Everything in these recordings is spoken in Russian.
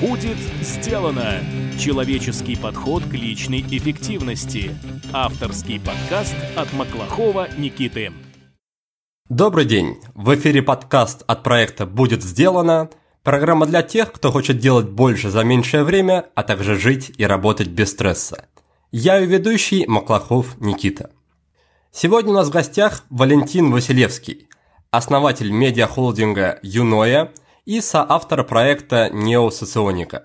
Будет сделано! Человеческий подход к личной эффективности. Авторский подкаст от Маклахова Никиты. Добрый день! В эфире подкаст от проекта «Будет сделано» Программа для тех, кто хочет делать больше за меньшее время, а также жить и работать без стресса. Я ее ведущий Маклахов Никита. Сегодня у нас в гостях Валентин Василевский, основатель медиахолдинга Юноя и соавтор проекта Неосоционика.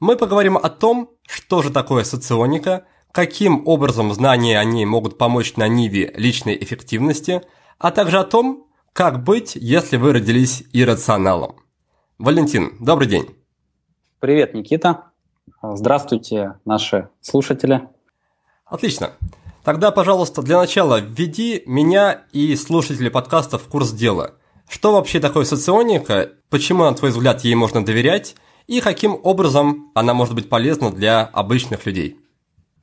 Мы поговорим о том, что же такое соционика, каким образом знания о ней могут помочь на ниве личной эффективности, а также о том, как быть, если вы родились иррационалом. Валентин, добрый день. Привет, Никита. Здравствуйте, наши слушатели. Отлично. Тогда, пожалуйста, для начала введи меня и слушателей подкаста в курс дела. Что вообще такое соционика, почему, на твой взгляд, ей можно доверять, и каким образом она может быть полезна для обычных людей?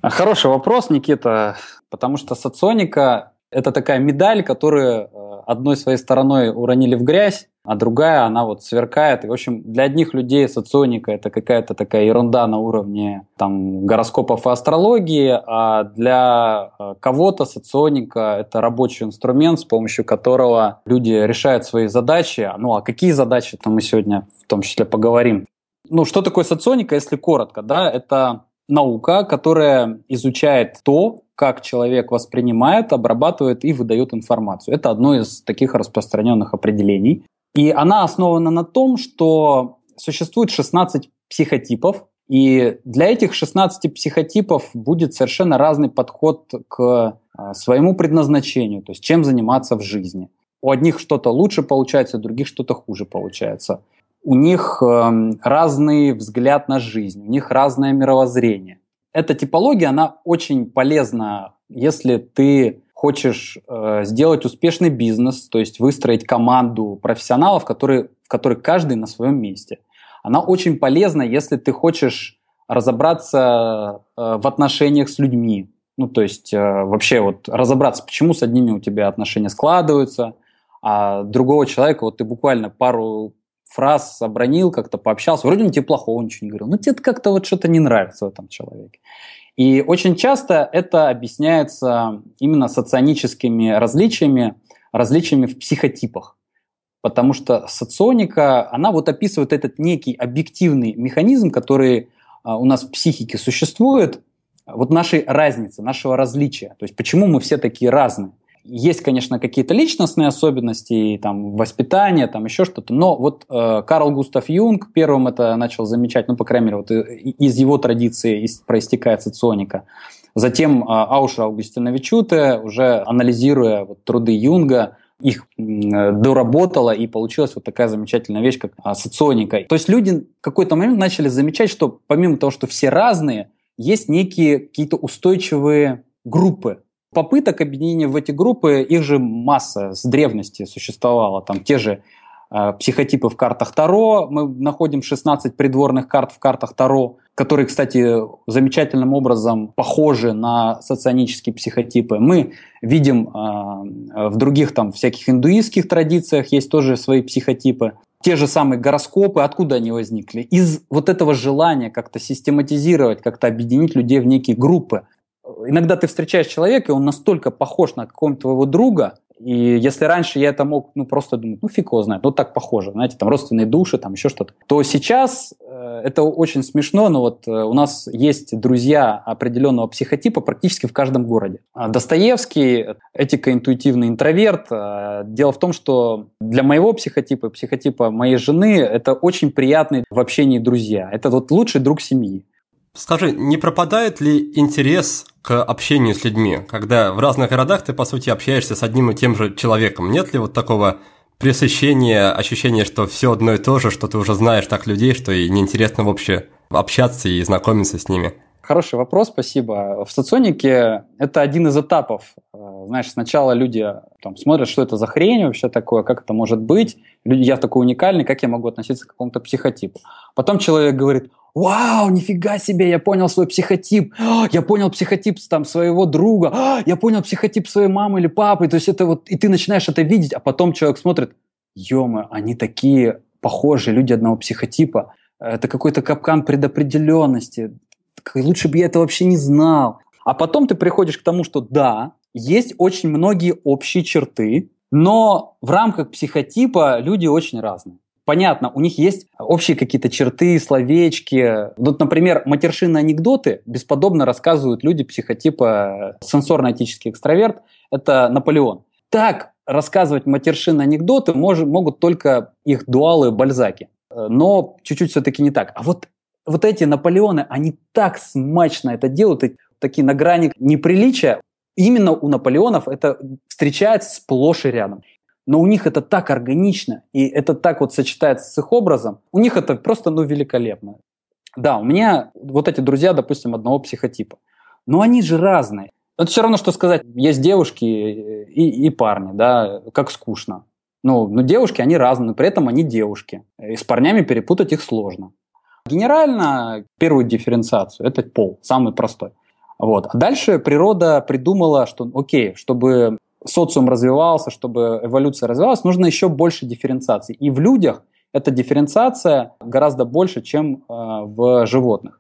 Хороший вопрос, Никита, потому что соционика – это такая медаль, которую э, одной своей стороной уронили в грязь, а другая, она вот сверкает. И, в общем, для одних людей соционика – это какая-то такая ерунда на уровне там, гороскопов и астрологии, а для э, кого-то соционика – это рабочий инструмент, с помощью которого люди решают свои задачи. Ну, а какие задачи, то мы сегодня в том числе поговорим. Ну, что такое соционика, если коротко? Да, это наука, которая изучает то, как человек воспринимает, обрабатывает и выдает информацию. Это одно из таких распространенных определений. И она основана на том, что существует 16 психотипов, и для этих 16 психотипов будет совершенно разный подход к а, своему предназначению, то есть чем заниматься в жизни. У одних что-то лучше получается, у других что-то хуже получается. У них э, разный взгляд на жизнь, у них разное мировоззрение. Эта типология, она очень полезна, если ты хочешь э, сделать успешный бизнес, то есть выстроить команду профессионалов, которые, в которой каждый на своем месте. Она очень полезна, если ты хочешь разобраться э, в отношениях с людьми. Ну, то есть э, вообще вот разобраться, почему с одними у тебя отношения складываются, а другого человека вот ты буквально пару фраз обронил, как-то пообщался, вроде он тебе плохого ничего не говорил, но тебе как-то вот что-то не нравится в этом человеке. И очень часто это объясняется именно соционическими различиями, различиями в психотипах. Потому что соционика, она вот описывает этот некий объективный механизм, который а, у нас в психике существует, вот нашей разницы, нашего различия. То есть почему мы все такие разные. Есть, конечно, какие-то личностные особенности, там, воспитание, там еще что-то, но вот э, Карл Густав Юнг первым это начал замечать, ну, по крайней мере, вот э, из его традиции проистекает соционика. Затем э, Ауша Августиновичуте, уже анализируя вот, труды Юнга, их доработала и получилась вот такая замечательная вещь, как а, соционика. То есть люди в какой-то момент начали замечать, что помимо того, что все разные, есть некие какие-то устойчивые группы, попыток объединения в эти группы, их же масса с древности существовала. Там те же э, психотипы в картах Таро. Мы находим 16 придворных карт в картах Таро, которые, кстати, замечательным образом похожи на соционические психотипы. Мы видим э, в других там всяких индуистских традициях есть тоже свои психотипы. Те же самые гороскопы, откуда они возникли? Из вот этого желания как-то систематизировать, как-то объединить людей в некие группы иногда ты встречаешь человека, и он настолько похож на какого-нибудь твоего друга, и если раньше я это мог, ну, просто думать, ну, фиг его знает, ну, так похоже, знаете, там, родственные души, там, еще что-то, то сейчас э, это очень смешно, но вот э, у нас есть друзья определенного психотипа практически в каждом городе. А Достоевский, этико-интуитивный интроверт. Э, дело в том, что для моего психотипа, психотипа моей жены, это очень приятные в общении друзья. Это вот лучший друг семьи. Скажи, не пропадает ли интерес к общению с людьми, когда в разных городах ты, по сути, общаешься с одним и тем же человеком? Нет ли вот такого пресыщения, ощущения, что все одно и то же, что ты уже знаешь так людей, что и неинтересно вообще общаться и знакомиться с ними? Хороший вопрос, спасибо. В соционике это один из этапов. Э, знаешь, сначала люди там, смотрят, что это за хрень вообще такое, как это может быть. Люди, я такой уникальный, как я могу относиться к какому-то психотипу. Потом человек говорит, вау, нифига себе, я понял свой психотип, я понял психотип там своего друга, я понял психотип своей мамы или папы, то есть это вот, и ты начинаешь это видеть, а потом человек смотрит, ё они такие похожие, люди одного психотипа, это какой-то капкан предопределенности, лучше бы я это вообще не знал. А потом ты приходишь к тому, что да, есть очень многие общие черты, но в рамках психотипа люди очень разные. Понятно, у них есть общие какие-то черты, словечки. Вот, например, матершинные анекдоты бесподобно рассказывают люди психотипа сенсорно-этический экстраверт. Это Наполеон. Так рассказывать матершинные анекдоты мож, могут только их дуалы Бальзаки. Но чуть-чуть все-таки не так. А вот, вот эти Наполеоны, они так смачно это делают, такие на грани неприличия. Именно у Наполеонов это встречается сплошь и рядом. Но у них это так органично, и это так вот сочетается с их образом. У них это просто, ну, великолепно. Да, у меня вот эти друзья, допустим, одного психотипа. Но они же разные. Это все равно, что сказать, есть девушки и, и парни, да, как скучно. Ну, но девушки, они разные, но при этом они девушки. И с парнями перепутать их сложно. Генерально первую дифференциацию – это пол, самый простой. Вот. А дальше природа придумала, что окей, чтобы социум развивался, чтобы эволюция развивалась, нужно еще больше дифференциации. И в людях эта дифференциация гораздо больше, чем э, в животных.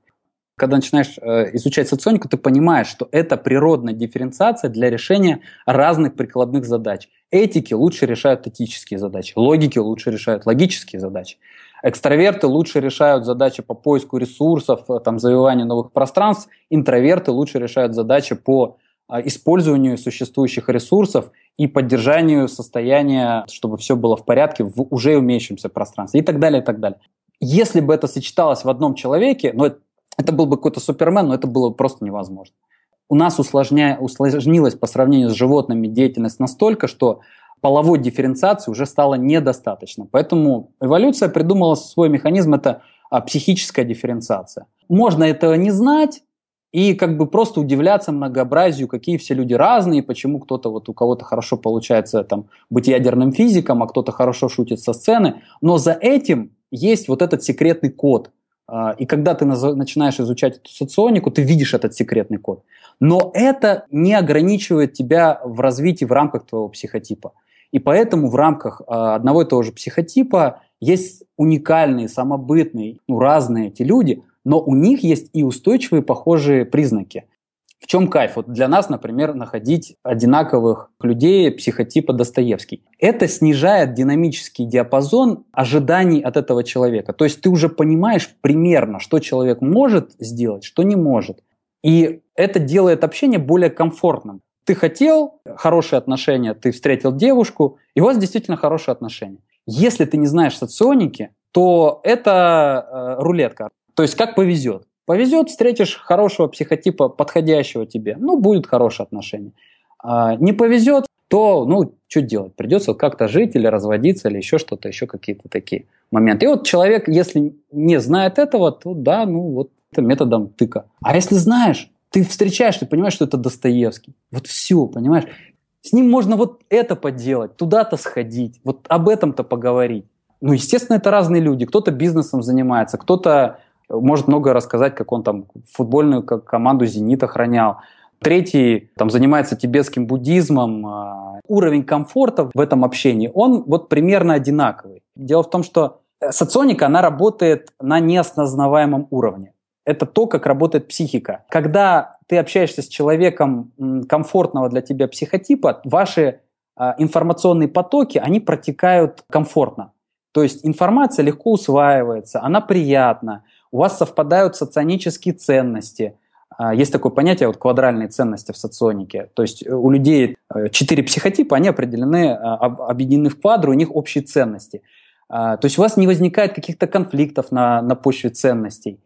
Когда начинаешь э, изучать соционику, ты понимаешь, что это природная дифференциация для решения разных прикладных задач. Этики лучше решают этические задачи, логики лучше решают логические задачи. Экстраверты лучше решают задачи по поиску ресурсов, э, там, завоеванию новых пространств. Интроверты лучше решают задачи по использованию существующих ресурсов и поддержанию состояния, чтобы все было в порядке в уже имеющемся пространстве и так далее, и так далее. Если бы это сочеталось в одном человеке, ну, это, это был бы какой-то супермен, но это было просто невозможно. У нас усложня... усложнилась по сравнению с животными деятельность настолько, что половой дифференциации уже стало недостаточно. Поэтому эволюция придумала свой механизм, это а, психическая дифференциация. Можно этого не знать, и как бы просто удивляться многообразию, какие все люди разные, почему кто-то вот у кого-то хорошо получается там быть ядерным физиком, а кто-то хорошо шутит со сцены, но за этим есть вот этот секретный код. А, и когда ты начинаешь изучать эту соционику, ты видишь этот секретный код. Но это не ограничивает тебя в развитии в рамках твоего психотипа. И поэтому в рамках э, одного и того же психотипа есть уникальные, самобытные, ну, разные эти люди, но у них есть и устойчивые похожие признаки. В чем кайф? Вот для нас, например, находить одинаковых людей психотипа Достоевский. Это снижает динамический диапазон ожиданий от этого человека. То есть ты уже понимаешь примерно, что человек может сделать, что не может. И это делает общение более комфортным ты хотел хорошие отношения, ты встретил девушку, и у вас действительно хорошие отношения. Если ты не знаешь соционики, то это э, рулетка. То есть как повезет. Повезет, встретишь хорошего психотипа, подходящего тебе, ну, будет хорошие отношения. А, не повезет, то, ну, что делать? Придется как-то жить или разводиться, или еще что-то, еще какие-то такие моменты. И вот человек, если не знает этого, то да, ну, вот методом тыка. А если знаешь, ты встречаешь, ты понимаешь, что это Достоевский. Вот все, понимаешь? С ним можно вот это поделать, туда-то сходить, вот об этом-то поговорить. Ну, естественно, это разные люди. Кто-то бизнесом занимается, кто-то может много рассказать, как он там футбольную команду «Зенит» охранял. Третий там, занимается тибетским буддизмом. А, уровень комфорта в этом общении, он вот примерно одинаковый. Дело в том, что соционика, она работает на неосознаваемом уровне это то, как работает психика. Когда ты общаешься с человеком комфортного для тебя психотипа, ваши а, информационные потоки, они протекают комфортно. То есть информация легко усваивается, она приятна, у вас совпадают соционические ценности. А, есть такое понятие вот квадральные ценности в соционике. То есть у людей э, четыре психотипа, они определены, а, объединены в квадры, у них общие ценности. То есть у вас не возникает каких-то конфликтов на, на почве ценностей.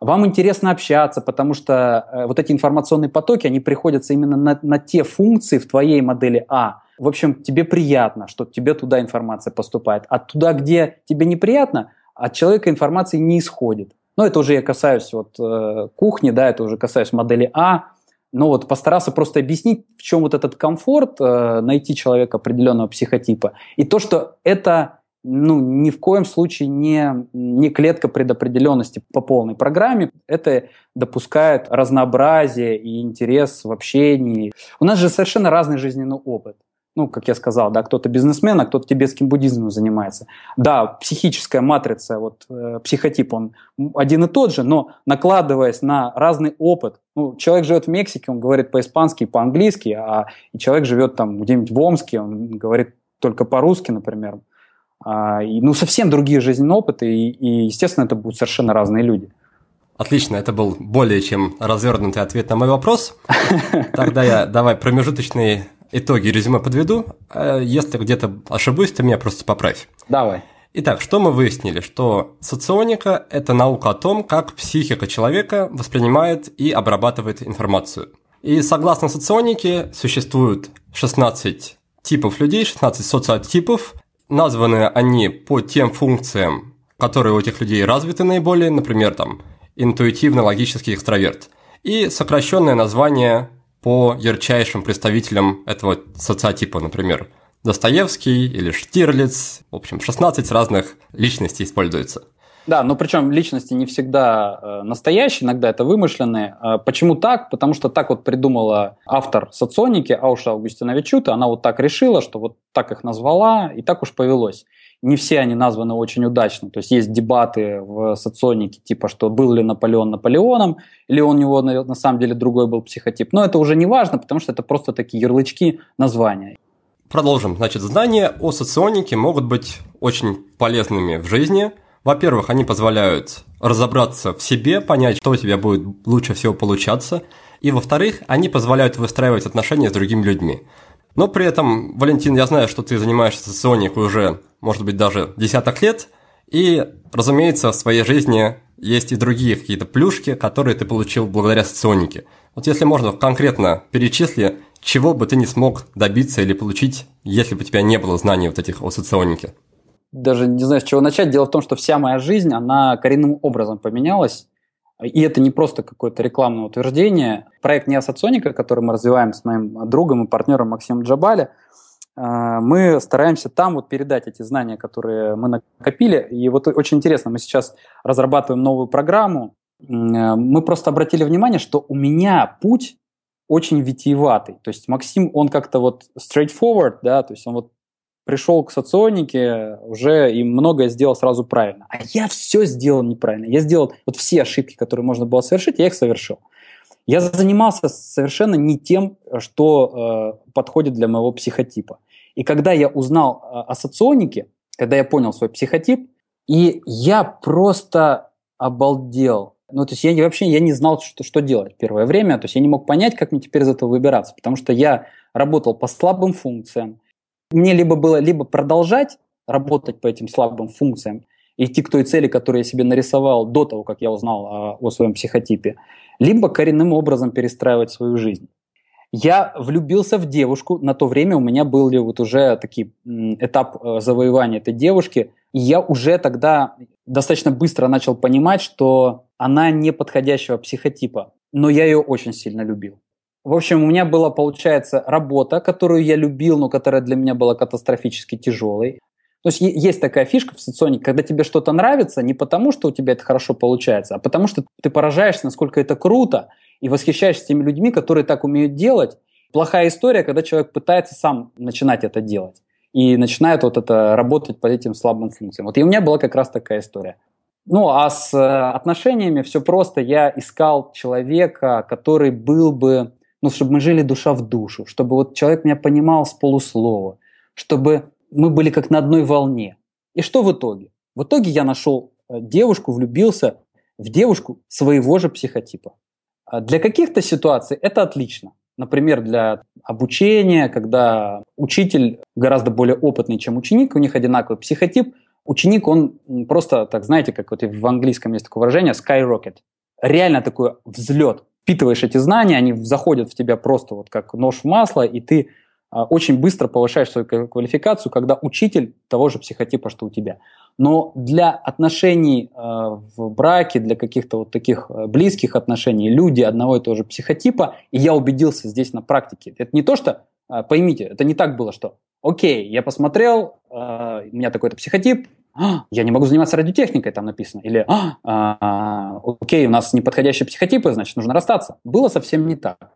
Вам интересно общаться, потому что э, вот эти информационные потоки, они приходятся именно на, на те функции в твоей модели А. В общем, тебе приятно, что тебе туда информация поступает. А туда, где тебе неприятно, от человека информации не исходит. Но это уже я касаюсь вот, э, кухни, да, это уже касаюсь модели А. Но вот постарался просто объяснить, в чем вот этот комфорт, э, найти человека определенного психотипа. И то, что это ну, ни в коем случае не, не клетка предопределенности по полной программе. Это допускает разнообразие и интерес в общении. У нас же совершенно разный жизненный опыт. Ну, как я сказал, да, кто-то бизнесмен, а кто-то тибетским буддизмом занимается. Да, психическая матрица, вот э, психотип, он один и тот же, но накладываясь на разный опыт, ну, человек живет в Мексике, он говорит по-испански, по-английски, а и человек живет там где-нибудь в Омске, он говорит только по-русски, например. А, и, ну, совсем другие жизненные опыты, и, и, естественно, это будут совершенно разные люди. Отлично, это был более чем развернутый ответ на мой вопрос. Тогда я давай промежуточные итоги резюме подведу. А если где-то ошибусь, ты меня просто поправь. Давай. Итак, что мы выяснили? Что соционика – это наука о том, как психика человека воспринимает и обрабатывает информацию. И согласно соционике существует 16 типов людей, 16 социотипов. Названы они по тем функциям, которые у этих людей развиты наиболее, например, там интуитивно-логический экстраверт. И сокращенное название по ярчайшим представителям этого социотипа, например, Достоевский или Штирлиц. В общем, 16 разных личностей используется. Да, но причем личности не всегда э, настоящие, иногда это вымышленные. Э, почему так? Потому что так вот придумала автор соционики Ауша Августина Вичута. Она вот так решила, что вот так их назвала, и так уж повелось не все они названы очень удачно. То есть есть дебаты в соционике, типа, что был ли Наполеон Наполеоном, или у него на, на самом деле другой был психотип. Но это уже не важно, потому что это просто такие ярлычки названия. Продолжим. Значит, знания о соционике могут быть очень полезными в жизни. Во-первых, они позволяют разобраться в себе, понять, что у тебя будет лучше всего получаться. И во-вторых, они позволяют выстраивать отношения с другими людьми. Но при этом, Валентин, я знаю, что ты занимаешься соционикой уже, может быть, даже десяток лет, и, разумеется, в своей жизни есть и другие какие-то плюшки, которые ты получил благодаря соционике. Вот если можно конкретно перечисли, чего бы ты не смог добиться или получить, если бы у тебя не было знаний вот этих о соционике? Даже не знаю, с чего начать. Дело в том, что вся моя жизнь, она коренным образом поменялась. И это не просто какое-то рекламное утверждение. Проект Неосоционика, который мы развиваем с моим другом и партнером Максимом Джабали, э, мы стараемся там вот передать эти знания, которые мы накопили. И вот очень интересно, мы сейчас разрабатываем новую программу. Э, мы просто обратили внимание, что у меня путь очень витиеватый. То есть Максим, он как-то вот straightforward, да, то есть он вот пришел к соционике уже и многое сделал сразу правильно. А я все сделал неправильно. Я сделал вот все ошибки, которые можно было совершить, я их совершил. Я занимался совершенно не тем, что э, подходит для моего психотипа. И когда я узнал э, о соционике, когда я понял свой психотип, и я просто обалдел. Ну, то есть я вообще я не знал, что, что делать первое время. То есть я не мог понять, как мне теперь из этого выбираться, потому что я работал по слабым функциям, мне либо было либо продолжать работать по этим слабым функциям, идти к той цели, которую я себе нарисовал до того, как я узнал о, о своем психотипе, либо коренным образом перестраивать свою жизнь. Я влюбился в девушку. На то время у меня был вот уже такой этап э, завоевания этой девушки. И я уже тогда достаточно быстро начал понимать, что она не подходящего психотипа. Но я ее очень сильно любил. В общем, у меня была, получается, работа, которую я любил, но которая для меня была катастрофически тяжелой. То есть есть такая фишка в соционике, когда тебе что-то нравится не потому, что у тебя это хорошо получается, а потому что ты поражаешься, насколько это круто, и восхищаешься теми людьми, которые так умеют делать. Плохая история, когда человек пытается сам начинать это делать и начинает вот это работать по этим слабым функциям. Вот и у меня была как раз такая история. Ну, а с э, отношениями все просто. Я искал человека, который был бы ну, чтобы мы жили душа в душу, чтобы вот человек меня понимал с полуслова, чтобы мы были как на одной волне. И что в итоге? В итоге я нашел э, девушку, влюбился в девушку своего же психотипа. А для каких-то ситуаций это отлично. Например, для обучения, когда учитель гораздо более опытный, чем ученик, у них одинаковый психотип, ученик, он просто, так знаете, как вот в английском есть такое выражение, skyrocket. Реально такой взлет впитываешь эти знания, они заходят в тебя просто вот как нож в масло, и ты а, очень быстро повышаешь свою квалификацию, когда учитель того же психотипа, что у тебя. Но для отношений э, в браке, для каких-то вот таких э, близких отношений, люди одного и того же психотипа, и я убедился здесь на практике. Это не то, что, поймите, это не так было, что окей, я посмотрел, у меня такой-то психотип, а, я не могу заниматься радиотехникой, там написано. Или, а, а, окей, у нас неподходящие психотипы, значит, нужно расстаться. Было совсем не так.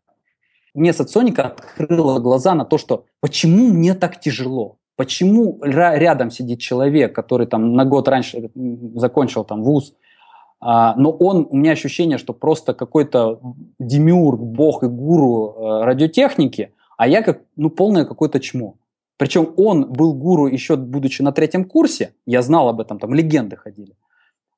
мне соционика открыла глаза на то, что почему мне так тяжело, почему рядом сидит человек, который там на год раньше закончил там вуз, а, но он, у меня ощущение, что просто какой-то демиург, бог и гуру э, радиотехники, а я как, ну, полное какое-то чмо. Причем он был гуру еще будучи на третьем курсе, я знал об этом, там легенды ходили.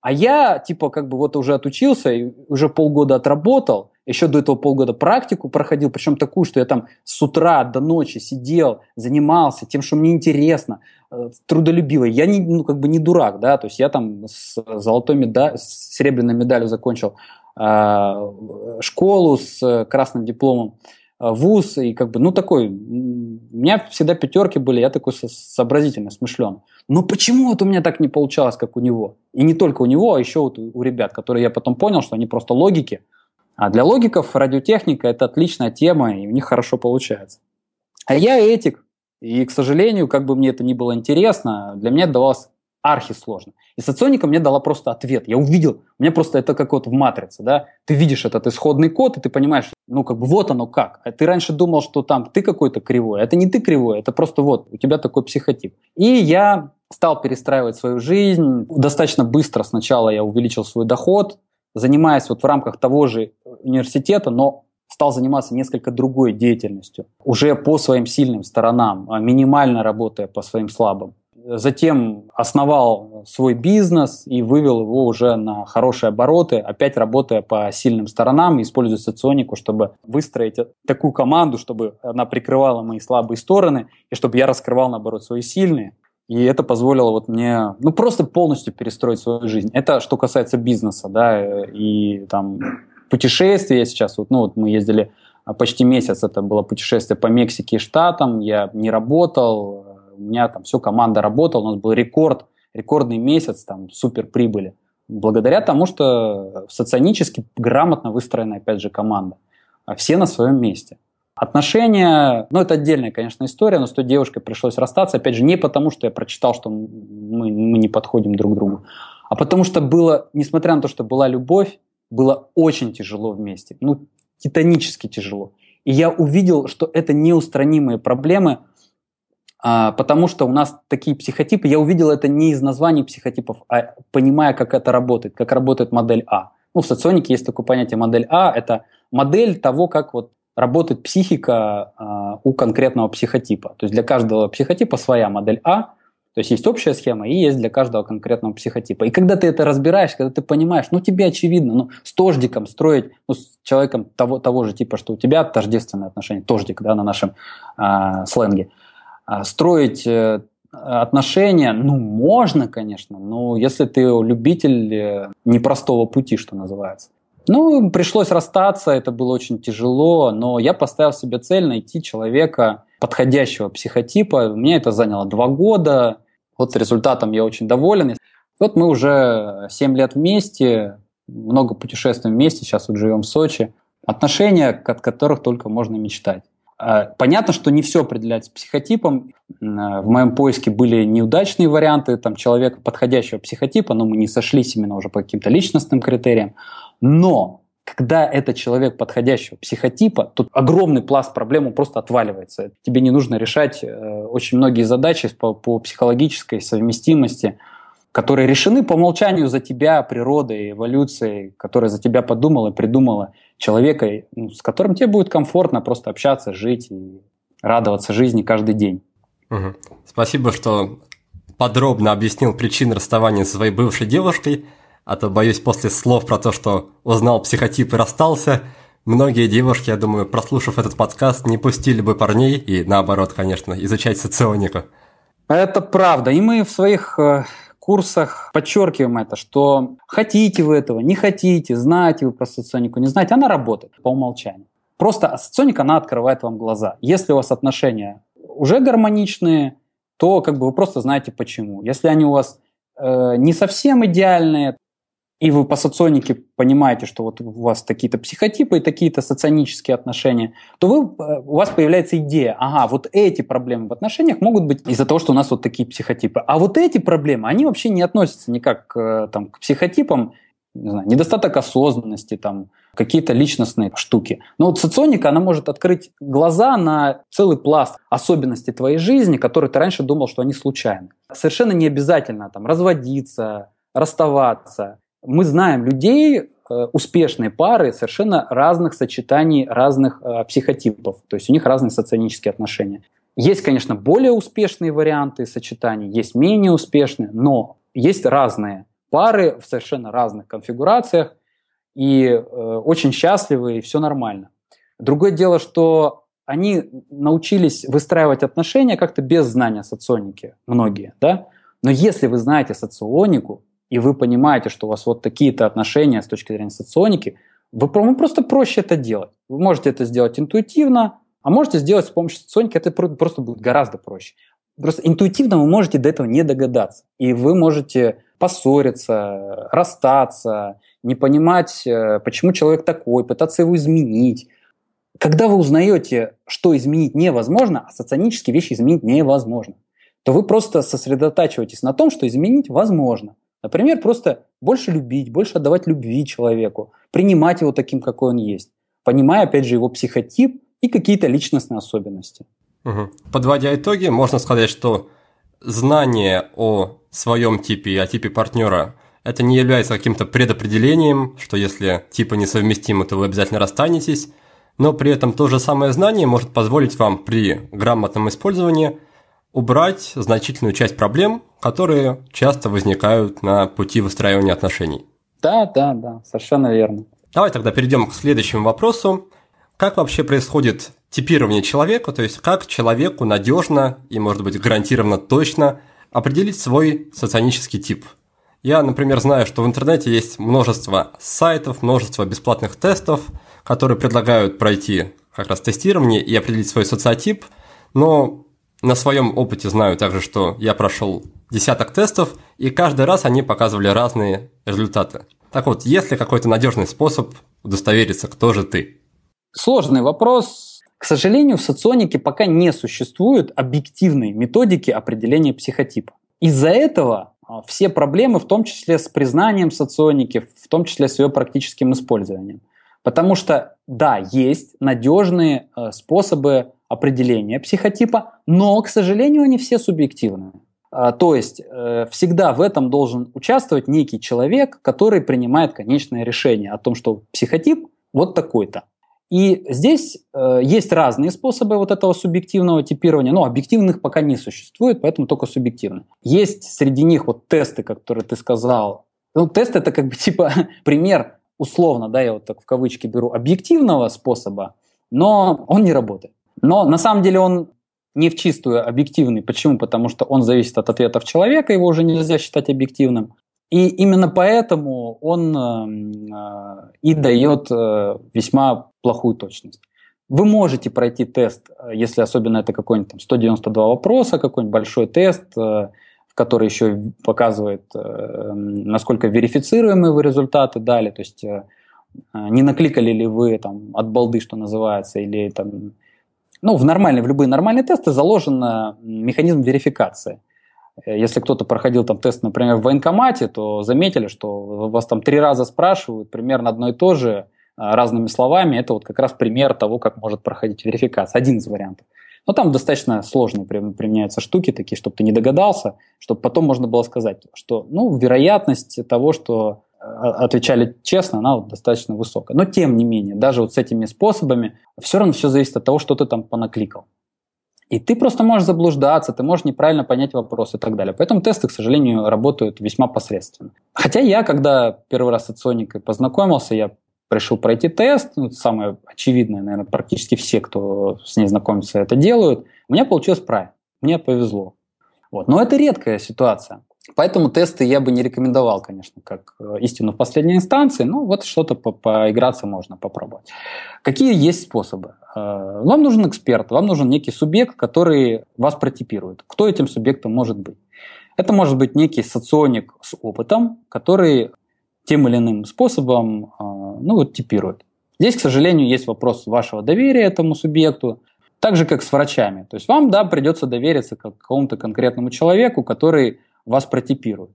А я, типа, как бы вот уже отучился, уже полгода отработал, еще до этого полгода практику проходил, причем такую, что я там с утра до ночи сидел, занимался тем, что мне интересно, э, трудолюбивый. Я не, ну, как бы не дурак, да, то есть я там с золотой медалью, с серебряной медалью закончил э, школу с красным дипломом. Э, вуз, и как бы, ну, такой, у меня всегда пятерки были, я такой сообразительный, смышлен. Но почему вот у меня так не получалось, как у него? И не только у него, а еще вот у ребят, которые я потом понял, что они просто логики. А для логиков радиотехника – это отличная тема, и у них хорошо получается. А я этик, и, к сожалению, как бы мне это ни было интересно, для меня это давалось архи сложно. И соционика мне дала просто ответ. Я увидел, у меня просто это как вот в матрице, да, ты видишь этот исходный код, и ты понимаешь, ну как бы вот оно как. А ты раньше думал, что там ты какой-то кривой, а это не ты кривой, это просто вот у тебя такой психотип. И я стал перестраивать свою жизнь. Достаточно быстро сначала я увеличил свой доход, занимаясь вот в рамках того же университета, но стал заниматься несколько другой деятельностью, уже по своим сильным сторонам, а минимально работая по своим слабым. Затем основал свой бизнес и вывел его уже на хорошие обороты, опять работая по сильным сторонам, используя соционику, чтобы выстроить такую команду, чтобы она прикрывала мои слабые стороны, и чтобы я раскрывал, наоборот, свои сильные. И это позволило вот мне, ну, просто полностью перестроить свою жизнь. Это что касается бизнеса, да, и там путешествия сейчас, вот, ну, вот мы ездили почти месяц, это было путешествие по Мексике и Штатам, я не работал, у меня там все, команда работала, у нас был рекорд, рекордный месяц, там, супер прибыли. Благодаря тому, что соционически грамотно выстроена, опять же, команда. А все на своем месте. Отношения, ну, это отдельная, конечно, история, но с той девушкой пришлось расстаться, опять же, не потому, что я прочитал, что мы, мы не подходим друг к другу, а потому что было, несмотря на то, что была любовь, было очень тяжело вместе, ну, титанически тяжело. И я увидел, что это неустранимые проблемы – потому что у нас такие психотипы, я увидел это не из названий психотипов, а понимая, как это работает, как работает модель А. Ну, в соционике есть такое понятие модель А, это модель того, как вот работает психика э, у конкретного психотипа. То есть для каждого психотипа своя модель А, то есть есть общая схема и есть для каждого конкретного психотипа. И когда ты это разбираешь, когда ты понимаешь, ну тебе очевидно, ну с тождиком строить, ну с человеком того, того же типа, что у тебя тождественные отношения, тождик, да, на нашем э, сленге – а, строить э, отношения, ну, можно, конечно, но если ты любитель э, непростого пути, что называется. Ну, пришлось расстаться, это было очень тяжело, но я поставил себе цель найти человека подходящего психотипа. Мне это заняло два года. Вот с результатом я очень доволен. Вот мы уже 7 лет вместе, много путешествуем вместе, сейчас вот живем в Сочи. Отношения, от которых только можно мечтать. А, понятно, что не все определяется психотипом. В моем поиске были неудачные варианты там, человека подходящего психотипа, но мы не сошлись именно уже по каким-то личностным критериям. Но когда это человек подходящего психотипа, тут огромный пласт проблем просто отваливается. Тебе не нужно решать э, очень многие задачи по, по психологической совместимости, которые решены по умолчанию за тебя природой, эволюцией, которая за тебя подумала и придумала человека, ну, с которым тебе будет комфортно просто общаться, жить и радоваться жизни каждый день. Угу. Спасибо, что подробно объяснил причины расставания со своей бывшей девушкой, а то, боюсь, после слов про то, что узнал психотип и расстался, многие девушки, я думаю, прослушав этот подкаст, не пустили бы парней и, наоборот, конечно, изучать соционику. Это правда. И мы в своих э, курсах подчеркиваем это, что хотите вы этого, не хотите, знаете вы про соционику, не знаете, она работает по умолчанию. Просто соционика, она открывает вам глаза. Если у вас отношения уже гармоничные, то как бы вы просто знаете почему. Если они у вас э, не совсем идеальные, и вы по соционике понимаете, что вот у вас такие-то психотипы и такие-то соционические отношения, то вы, э, у вас появляется идея, ага, вот эти проблемы в отношениях могут быть из-за того, что у нас вот такие психотипы. А вот эти проблемы, они вообще не относятся никак к, там, к психотипам, не знаю, недостаток осознанности, там, какие-то личностные штуки. Но вот соционика, она может открыть глаза на целый пласт особенностей твоей жизни, которые ты раньше думал, что они случайны. Совершенно не обязательно там разводиться, расставаться. Мы знаем людей, э, успешные пары совершенно разных сочетаний, разных э, психотипов. То есть у них разные соционические отношения. Есть, конечно, более успешные варианты сочетаний, есть менее успешные, но есть разные пары в совершенно разных конфигурациях, и э, очень счастливы, и все нормально. Другое дело, что они научились выстраивать отношения как-то без знания соционики, многие, да? Но если вы знаете соционику, и вы понимаете, что у вас вот такие-то отношения с точки зрения соционики, вы, просто проще это делать. Вы можете это сделать интуитивно, а можете сделать с помощью соционики, это просто будет гораздо проще. Просто интуитивно вы можете до этого не догадаться. И вы можете поссориться, расстаться, не понимать, э, почему человек такой, пытаться его изменить. Когда вы узнаете, что изменить невозможно, а соционические вещи изменить невозможно, то вы просто сосредотачиваетесь на том, что изменить возможно. Например, просто больше любить, больше отдавать любви человеку, принимать его таким, какой он есть, понимая, опять же, его психотип и какие-то личностные особенности. Угу. Подводя итоги, можно сказать, что знание о своем типе и о типе партнера это не является каким-то предопределением, что если типы несовместимы, то вы обязательно расстанетесь, но при этом то же самое знание может позволить вам при грамотном использовании убрать значительную часть проблем, которые часто возникают на пути выстраивания отношений. Да, да, да, совершенно верно. Давай тогда перейдем к следующему вопросу. Как вообще происходит типирование человека, то есть как человеку надежно и, может быть, гарантированно точно определить свой соционический тип. Я, например, знаю, что в интернете есть множество сайтов, множество бесплатных тестов, которые предлагают пройти как раз тестирование и определить свой социотип, но на своем опыте знаю также, что я прошел десяток тестов, и каждый раз они показывали разные результаты. Так вот, есть ли какой-то надежный способ удостовериться, кто же ты? Сложный вопрос, к сожалению, в соционике пока не существует объективной методики определения психотипа. Из-за этого а, все проблемы, в том числе с признанием соционики, в том числе с ее практическим использованием. Потому что, да, есть надежные э, способы определения психотипа, но, к сожалению, они все субъективные. А, то есть э, всегда в этом должен участвовать некий человек, который принимает конечное решение о том, что психотип вот такой-то. И здесь э, есть разные способы вот этого субъективного типирования, но объективных пока не существует, поэтому только субъективно. Есть среди них вот тесты, которые ты сказал. Ну, тест это как бы типа пример условно, да, я вот так в кавычки беру, объективного способа, но он не работает. Но на самом деле он не в чистую объективный. Почему? Потому что он зависит от ответов человека, его уже нельзя считать объективным. И именно поэтому он эм, э, и дает э, весьма плохую точность. Вы можете пройти тест, э, если особенно это какой-нибудь там 192 вопроса, какой-нибудь большой тест, в который еще показывает, насколько верифицируемые вы результаты дали, то есть не накликали ли вы там от балды, что называется, или там, ну, в нормальные, в любые нормальные тесты заложен механизм верификации. Э, если кто-то проходил там тест, например, в военкомате, то заметили, что вас там три раза спрашивают примерно одно и то же а, разными словами. Это вот как раз пример того, как может проходить верификация. Один из вариантов. Но там достаточно сложные применяются штуки такие, чтобы ты не догадался, чтобы потом можно было сказать, что ну, вероятность того, что отвечали честно, она вот достаточно высокая. Но тем не менее, даже вот с этими способами, все равно все зависит от того, что ты там понакликал. И ты просто можешь заблуждаться, ты можешь неправильно понять вопрос и так далее. Поэтому тесты, к сожалению, работают весьма посредственно. Хотя я, когда первый раз с Соникой познакомился, я решил пройти тест, ну, самое очевидное, наверное, практически все, кто с ней знакомится, это делают. У меня получилось правильно, мне повезло. Вот. Но это редкая ситуация. Поэтому тесты я бы не рекомендовал, конечно, как э, истину в последней инстанции. Ну, вот что-то по поиграться можно попробовать. Какие есть способы? Э, вам нужен эксперт, вам нужен некий субъект, который вас протипирует. Кто этим субъектом может быть? Это может быть некий соционик с опытом, который тем или иным способом э, ну, вот, типирует. Здесь, к сожалению, есть вопрос вашего доверия этому субъекту, так же, как с врачами. То есть вам, да, придется довериться какому-то конкретному человеку, который вас протипирует.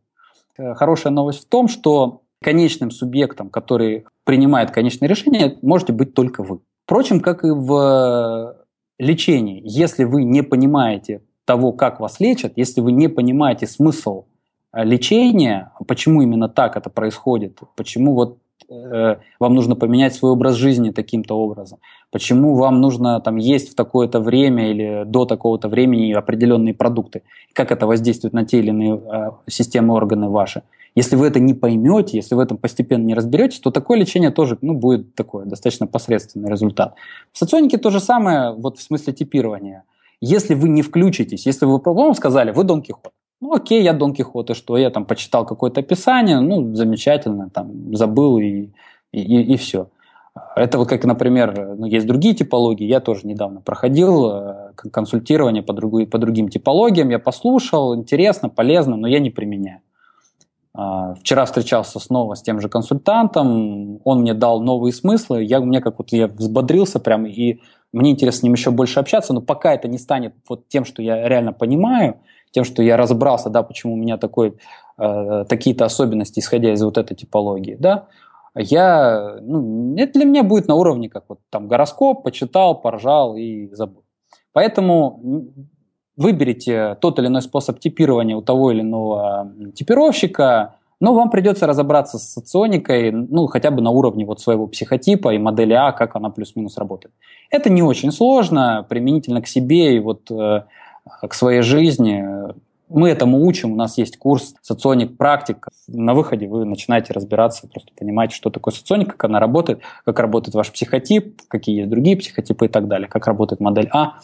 Э, хорошая новость в том, что конечным субъектом, который принимает конечное решение, можете быть только вы. Впрочем, как и в лечении, если вы не понимаете того, как вас лечат, если вы не понимаете смысл э, лечения, почему именно так это происходит, почему вот э, вам нужно поменять свой образ жизни таким-то образом, почему вам нужно там есть в такое-то время или до такого-то времени определенные продукты, как это воздействует на те или иные э, системы органы ваши. Если вы это не поймете, если вы этом постепенно не разберетесь, то такое лечение тоже ну, будет такое достаточно посредственный результат. В соционике то же самое вот в смысле типирования – если вы не включитесь, если вы, по сказали, вы Дон Кихот. Ну, окей, я Дон Кихот, и что? Я там почитал какое-то описание, ну, замечательно, там, забыл и, и, и, и все. Это вот как, например, ну, есть другие типологии, я тоже недавно проходил э, консультирование по, другу, по другим типологиям, я послушал, интересно, полезно, но я не применяю. А, вчера встречался снова с тем же консультантом, он мне дал новые смыслы, я, мне как вот я взбодрился прям, и мне интересно с ним еще больше общаться, но пока это не станет вот тем, что я реально понимаю, тем, что я разобрался, да, почему у меня такой, э, такие-то особенности, исходя из вот этой типологии, да, я, ну, это для меня будет на уровне, как вот там гороскоп, почитал, поржал и забыл. Поэтому выберите тот или иной способ типирования у того или иного типировщика, но вам придется разобраться с соционикой, ну, хотя бы на уровне вот своего психотипа и модели А, как она плюс-минус работает. Это не очень сложно, применительно к себе и вот э, к своей жизни. Мы этому учим, у нас есть курс соционик практик. На выходе вы начинаете разбираться, просто понимаете, что такое соционик, как она работает, как работает ваш психотип, какие есть другие психотипы и так далее, как работает модель А.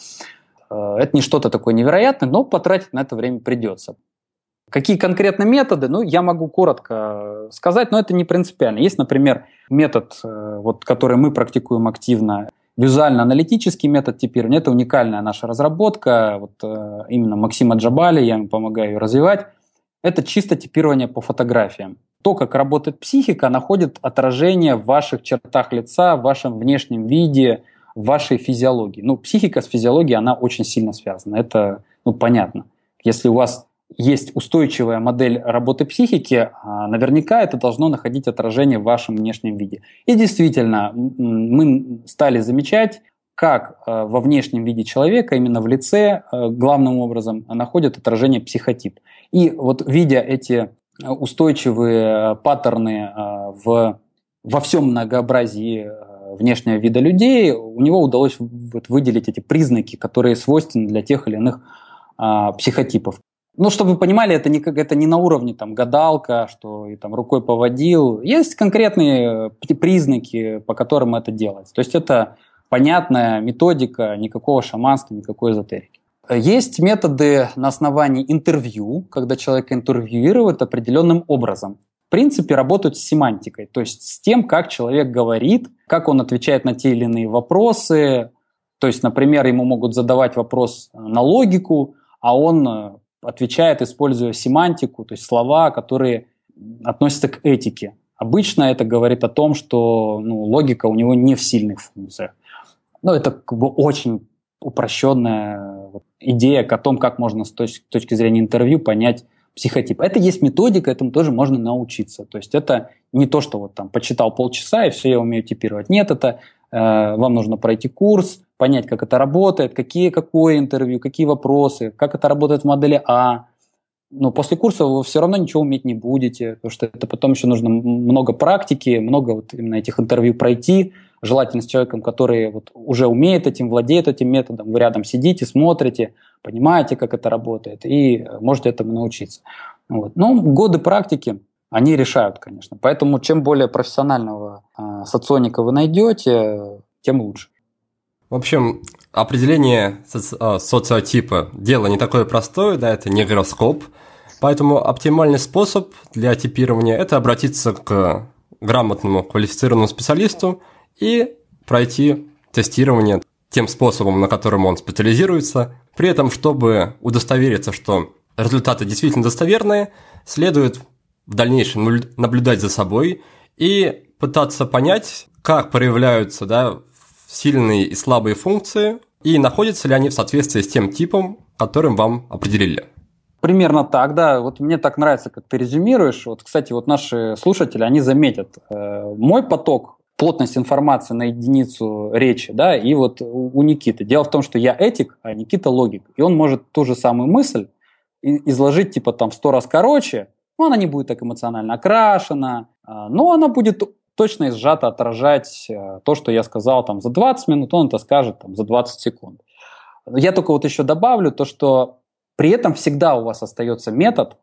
Э, это не что-то такое невероятное, но потратить на это время придется. Какие конкретно методы? Ну, я могу коротко сказать, но это не принципиально. Есть, например, метод, э, вот, который мы практикуем активно, визуально-аналитический метод типирования. Это уникальная наша разработка. Вот, э, именно Максима Джабали, я ему помогаю ее развивать. Это чисто типирование по фотографиям. То, как работает психика, находит отражение в ваших чертах лица, в вашем внешнем виде, в вашей физиологии. Ну, психика с физиологией, она очень сильно связана. Это ну, понятно. Если у вас есть устойчивая модель работы психики, а, наверняка это должно находить отражение в вашем внешнем виде. И действительно, мы стали замечать, как а, во внешнем виде человека, именно в лице, а, главным образом, находит отражение психотип. И вот видя эти устойчивые паттерны в, во всем многообразии внешнего вида людей, у него удалось вот выделить эти признаки, которые свойственны для тех или иных психотипов. Ну, чтобы вы понимали, это не, это не на уровне там, гадалка, что и, там, рукой поводил. Есть конкретные э, признаки, по которым это делается. То есть это понятная методика, никакого шаманства, никакой эзотерики. Есть методы на основании интервью, когда человека интервьюируют определенным образом. В принципе, работают с семантикой, то есть с тем, как человек говорит, как он отвечает на те или иные вопросы. То есть, например, ему могут задавать вопрос на логику, а он э, отвечает, используя семантику, то есть слова, которые относятся к этике. Обычно это говорит о том, что ну, логика у него не в сильных функциях. Но это как бы очень упрощенная идея о том, как можно с точки, точки зрения интервью понять психотип. Это есть методика, этому тоже можно научиться. То есть это не то, что вот там почитал полчаса и все, я умею типировать. Нет, это э, вам нужно пройти курс, понять, как это работает, какие, какое интервью, какие вопросы, как это работает в модели А. Но после курса вы все равно ничего уметь не будете, потому что это потом еще нужно много практики, много вот именно этих интервью пройти, желательно с человеком, который вот уже умеет этим, владеет этим методом, вы рядом сидите, смотрите, понимаете, как это работает, и можете этому научиться. Вот. Но годы практики, они решают, конечно. Поэтому чем более профессионального э, соционика вы найдете, тем лучше. В общем, определение соци а, социотипа – дело не такое простое, да, это не гороскоп, поэтому оптимальный способ для типирования – это обратиться к грамотному квалифицированному специалисту и пройти тестирование тем способом, на котором он специализируется. При этом, чтобы удостовериться, что результаты действительно достоверные, следует в дальнейшем наблюдать за собой и пытаться понять, как проявляются да, сильные и слабые функции, и находятся ли они в соответствии с тем типом, которым вам определили. Примерно так, да. Вот мне так нравится, как ты резюмируешь. Вот, кстати, вот наши слушатели, они заметят, э, мой поток плотность информации на единицу речи, да, и вот у Никиты. Дело в том, что я этик, а Никита логик. И он может ту же самую мысль изложить типа там в сто раз короче, но она не будет так эмоционально окрашена, а, но она будет точно и сжато отражать э, то, что я сказал там за 20 минут, он это скажет там за 20 секунд. Я только вот еще добавлю то, что при этом всегда у вас остается метод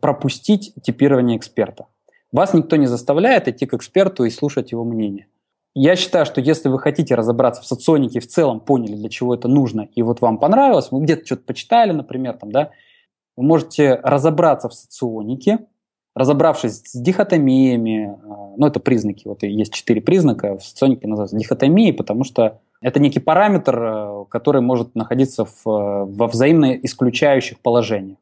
пропустить типирование эксперта. Вас никто не заставляет идти к эксперту и слушать его мнение. Я считаю, что если вы хотите разобраться в соционике, в целом поняли, для чего это нужно, и вот вам понравилось, вы где-то что-то почитали, например, там, да, вы можете разобраться в соционике, разобравшись с дихотомиями, а, ну, это признаки, вот есть четыре признака, в соционике называются дихотомии, потому что это некий параметр, э, который может находиться в, э, во взаимно исключающих положениях.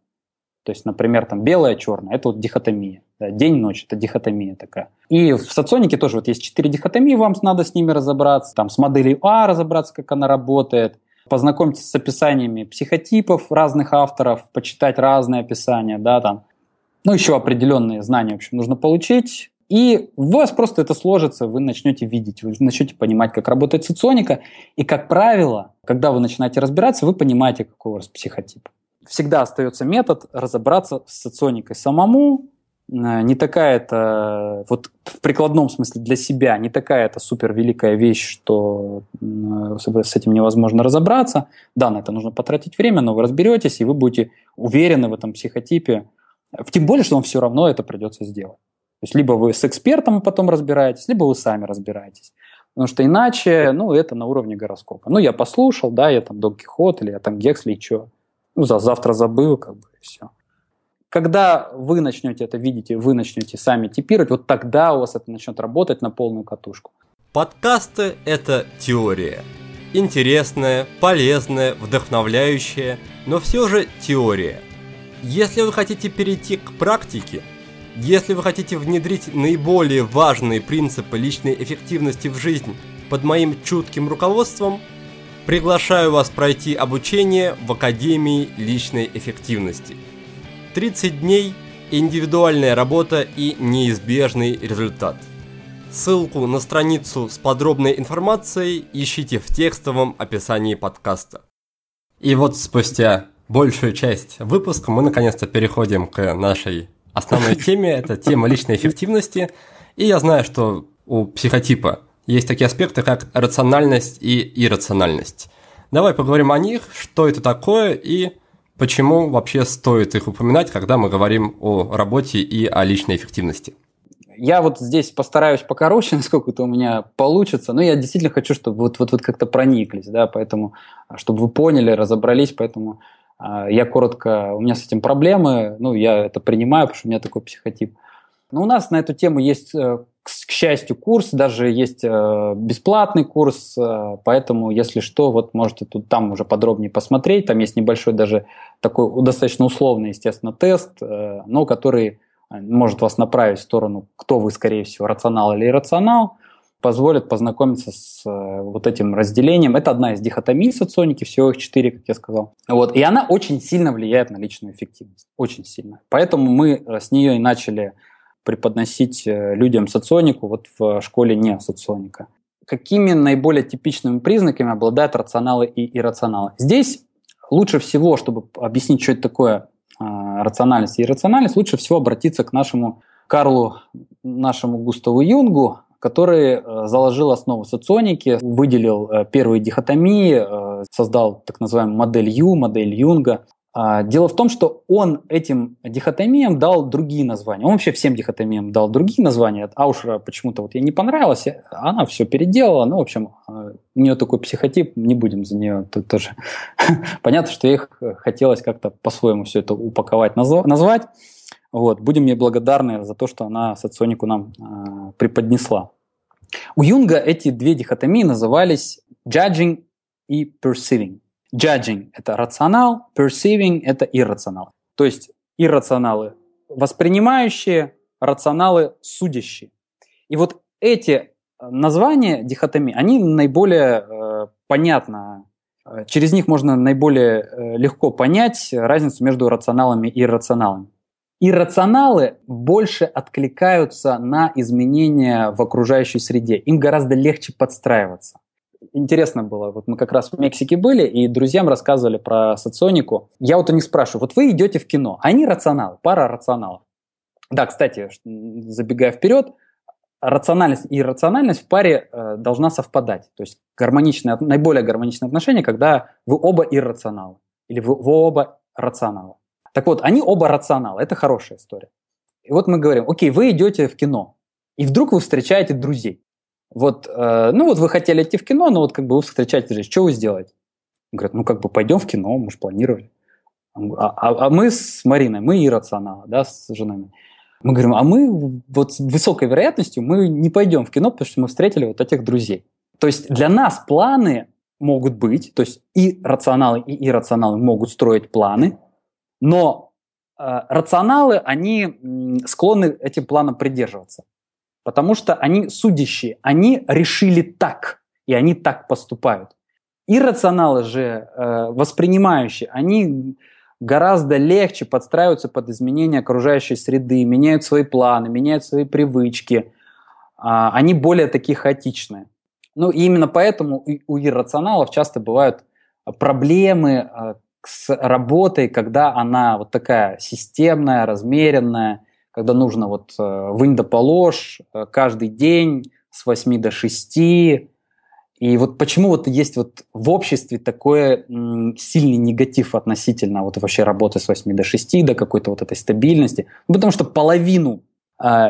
То есть, например, там белое, черное, это вот дихотомия. Да, День-ночь – это дихотомия такая. И в соционике тоже вот есть четыре дихотомии, вам надо с ними разобраться. Там с моделью А разобраться, как она работает. Познакомьтесь с описаниями психотипов разных авторов, почитать разные описания, да, там. Ну, еще определенные знания, в общем, нужно получить. И у вас просто это сложится, вы начнете видеть, вы начнете понимать, как работает соционика. И, как правило, когда вы начинаете разбираться, вы понимаете, какой у вас психотип всегда остается метод разобраться с соционикой самому. Не такая это, вот в прикладном смысле для себя, не такая это супер великая вещь, что с этим невозможно разобраться. Да, на это нужно потратить время, но вы разберетесь, и вы будете уверены в этом психотипе. Тем более, что вам все равно это придется сделать. То есть либо вы с экспертом потом разбираетесь, либо вы сами разбираетесь. Потому что иначе, ну, это на уровне гороскопа. Ну, я послушал, да, я там Дон Кихот, или я там Гексли, и что ну, за завтра забыл, как бы, и все. Когда вы начнете это видеть, и вы начнете сами типировать, вот тогда у вас это начнет работать на полную катушку. Подкасты – это теория. Интересная, полезная, вдохновляющая, но все же теория. Если вы хотите перейти к практике, если вы хотите внедрить наиболее важные принципы личной эффективности в жизнь под моим чутким руководством – Приглашаю вас пройти обучение в Академии личной эффективности. 30 дней, индивидуальная работа и неизбежный результат. Ссылку на страницу с подробной информацией ищите в текстовом описании подкаста. И вот спустя большую часть выпуска мы наконец-то переходим к нашей основной теме. Это тема личной эффективности. И я знаю, что у психотипа есть такие аспекты, как рациональность и иррациональность. Давай поговорим о них, что это такое и почему вообще стоит их упоминать, когда мы говорим о работе и о личной эффективности. Я вот здесь постараюсь покороче, насколько это у меня получится, но я действительно хочу, чтобы вот, вот, вот как-то прониклись, да, поэтому, чтобы вы поняли, разобрались, поэтому я коротко, у меня с этим проблемы, ну, я это принимаю, потому что у меня такой психотип. Но у нас на эту тему есть э, к счастью, курс, даже есть э, бесплатный курс, э, поэтому, если что, вот можете тут там уже подробнее посмотреть. Там есть небольшой даже такой достаточно условный, естественно, тест, но который может вас направить в сторону, кто вы, скорее всего, рационал или иррационал, позволит познакомиться с вот этим разделением. Это одна из дихотомий соционики, всего их четыре, как я сказал. Вот. И она очень сильно влияет на личную эффективность. Очень сильно. Поэтому мы с нее и начали преподносить э, людям соционику вот в школе не соционика. Какими наиболее типичными признаками обладают рационалы и иррационалы? Здесь лучше всего, чтобы объяснить, что это такое а, рациональность и иррациональность, лучше всего обратиться к нашему Карлу, нашему Густаву Юнгу, который э, заложил основу соционики, выделил э, первые дихотомии, создал так называемую модель Ю, модель Юнга. А, дело в том, что он этим дихотомиям дал другие названия. Он вообще всем дихотомиям дал другие названия. Аушера почему-то вот ей не понравилось, она все переделала. Ну, в общем, у нее такой психотип, не будем за нее тут тоже. Понятно, что их хотелось как-то по-своему все это упаковать, назвать. Вот. Будем ей благодарны за то, что она соционику нам э, преподнесла. У Юнга эти две дихотомии назывались judging и perceiving. Judging – это рационал, perceiving – это иррационал. То есть иррационалы воспринимающие, рационалы судящие. И вот эти названия дихотомии, они наиболее э, понятно Через них можно наиболее э, легко понять разницу между рационалами и иррационалами. Иррационалы больше откликаются на изменения в окружающей среде. Им гораздо легче подстраиваться. Интересно было, вот мы как раз в Мексике были, и друзьям рассказывали про соционику. Я вот у них спрашиваю, вот вы идете в кино, они рационалы, пара рационалов. Да, кстати, забегая вперед, рациональность и иррациональность в паре э, должна совпадать. То есть гармоничное, наиболее гармоничное отношение, когда вы оба иррационалы или вы, вы оба рационалы. Так вот, они оба рационалы, это хорошая история. И вот мы говорим, окей, вы идете в кино, и вдруг вы встречаете друзей. Вот, э, ну вот вы хотели идти в кино, но вот как бы вы встречаете друзей, что вы сделаете? Говорят, ну как бы пойдем в кино, мы же планировали. А, а, а мы с Мариной, мы иррационалы, да, с женами. Мы говорим, а мы вот с высокой вероятностью мы не пойдем в кино, потому что мы встретили вот этих друзей. То есть для нас планы могут быть, то есть и рационалы, и иррационалы могут строить планы, но э, рационалы, они склонны этим планам придерживаться, потому что они судящие, они решили так, и они так поступают. Иррационалы же, э, воспринимающие, они гораздо легче подстраиваются под изменения окружающей среды, меняют свои планы, меняют свои привычки. А, они более такие хаотичные. Ну и именно поэтому у иррационалов часто бывают проблемы а, с работой, когда она вот такая системная, размеренная, когда нужно вот э, вынь да положь э, каждый день с 8 до 6, и вот почему вот есть вот в обществе такой сильный негатив относительно вот вообще работы с 8 до 6, до какой-то вот этой стабильности? Ну, потому что половину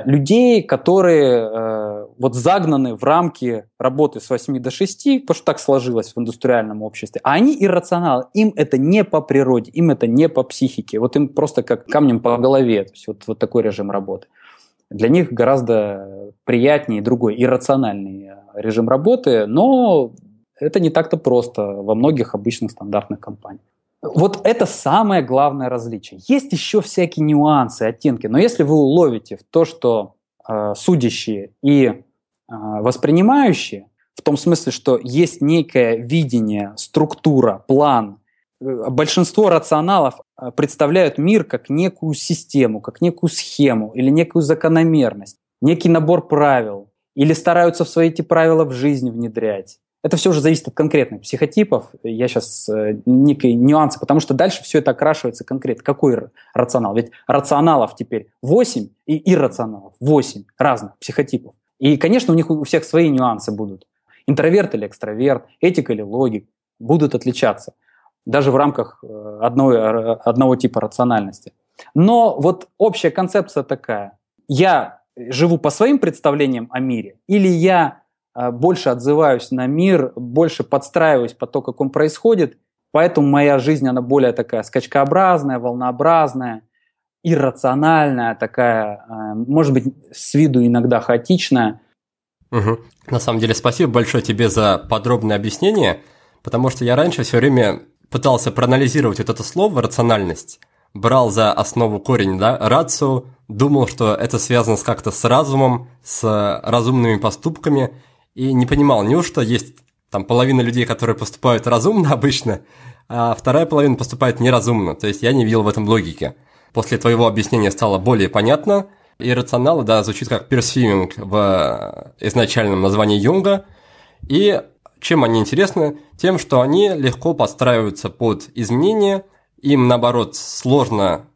людей, которые э, вот загнаны в рамки работы с 8 до 6, потому что так сложилось в индустриальном обществе, а они иррационалы, им это не по природе, им это не по психике, вот им просто как камнем по голове, то есть вот, вот такой режим работы. Для них гораздо приятнее другой, иррациональный э, режим работы, но это не так-то просто во многих обычных стандартных компаниях. Вот это самое главное различие. Есть еще всякие нюансы, оттенки, но если вы уловите в то, что э, судящие и э, воспринимающие, в том смысле, что есть некое видение, структура, план, э, большинство рационалов э, представляют мир как некую систему, как некую схему или некую закономерность, некий набор правил, или стараются в свои эти правила в жизнь внедрять. Это все уже зависит от конкретных психотипов. Я сейчас э, некие нюансы, потому что дальше все это окрашивается конкретно. Какой рационал? Ведь рационалов теперь 8 и иррационалов 8 разных психотипов. И, конечно, у них у всех свои нюансы будут. Интроверт или экстраверт, этика или логик будут отличаться. Даже в рамках э, одной, э, одного типа рациональности. Но вот общая концепция такая. Я живу по своим представлениям о мире, или я больше отзываюсь на мир, больше подстраиваюсь по то, как он происходит, поэтому моя жизнь, она более такая скачкообразная, волнообразная, иррациональная, такая, э, может быть, с виду иногда хаотичная. Угу. На самом деле, спасибо большое тебе за подробное объяснение, потому что я раньше все время пытался проанализировать вот это слово «рациональность», брал за основу корень, да, рацию, думал, что это связано с как-то с разумом, с разумными поступками, и не понимал, неужто есть там половина людей, которые поступают разумно обычно, а вторая половина поступает неразумно, то есть я не видел в этом логики. После твоего объяснения стало более понятно, и рационалы, да, звучит как персвиминг в изначальном названии Юнга, и чем они интересны? Тем, что они легко подстраиваются под изменения – им, наоборот, сложно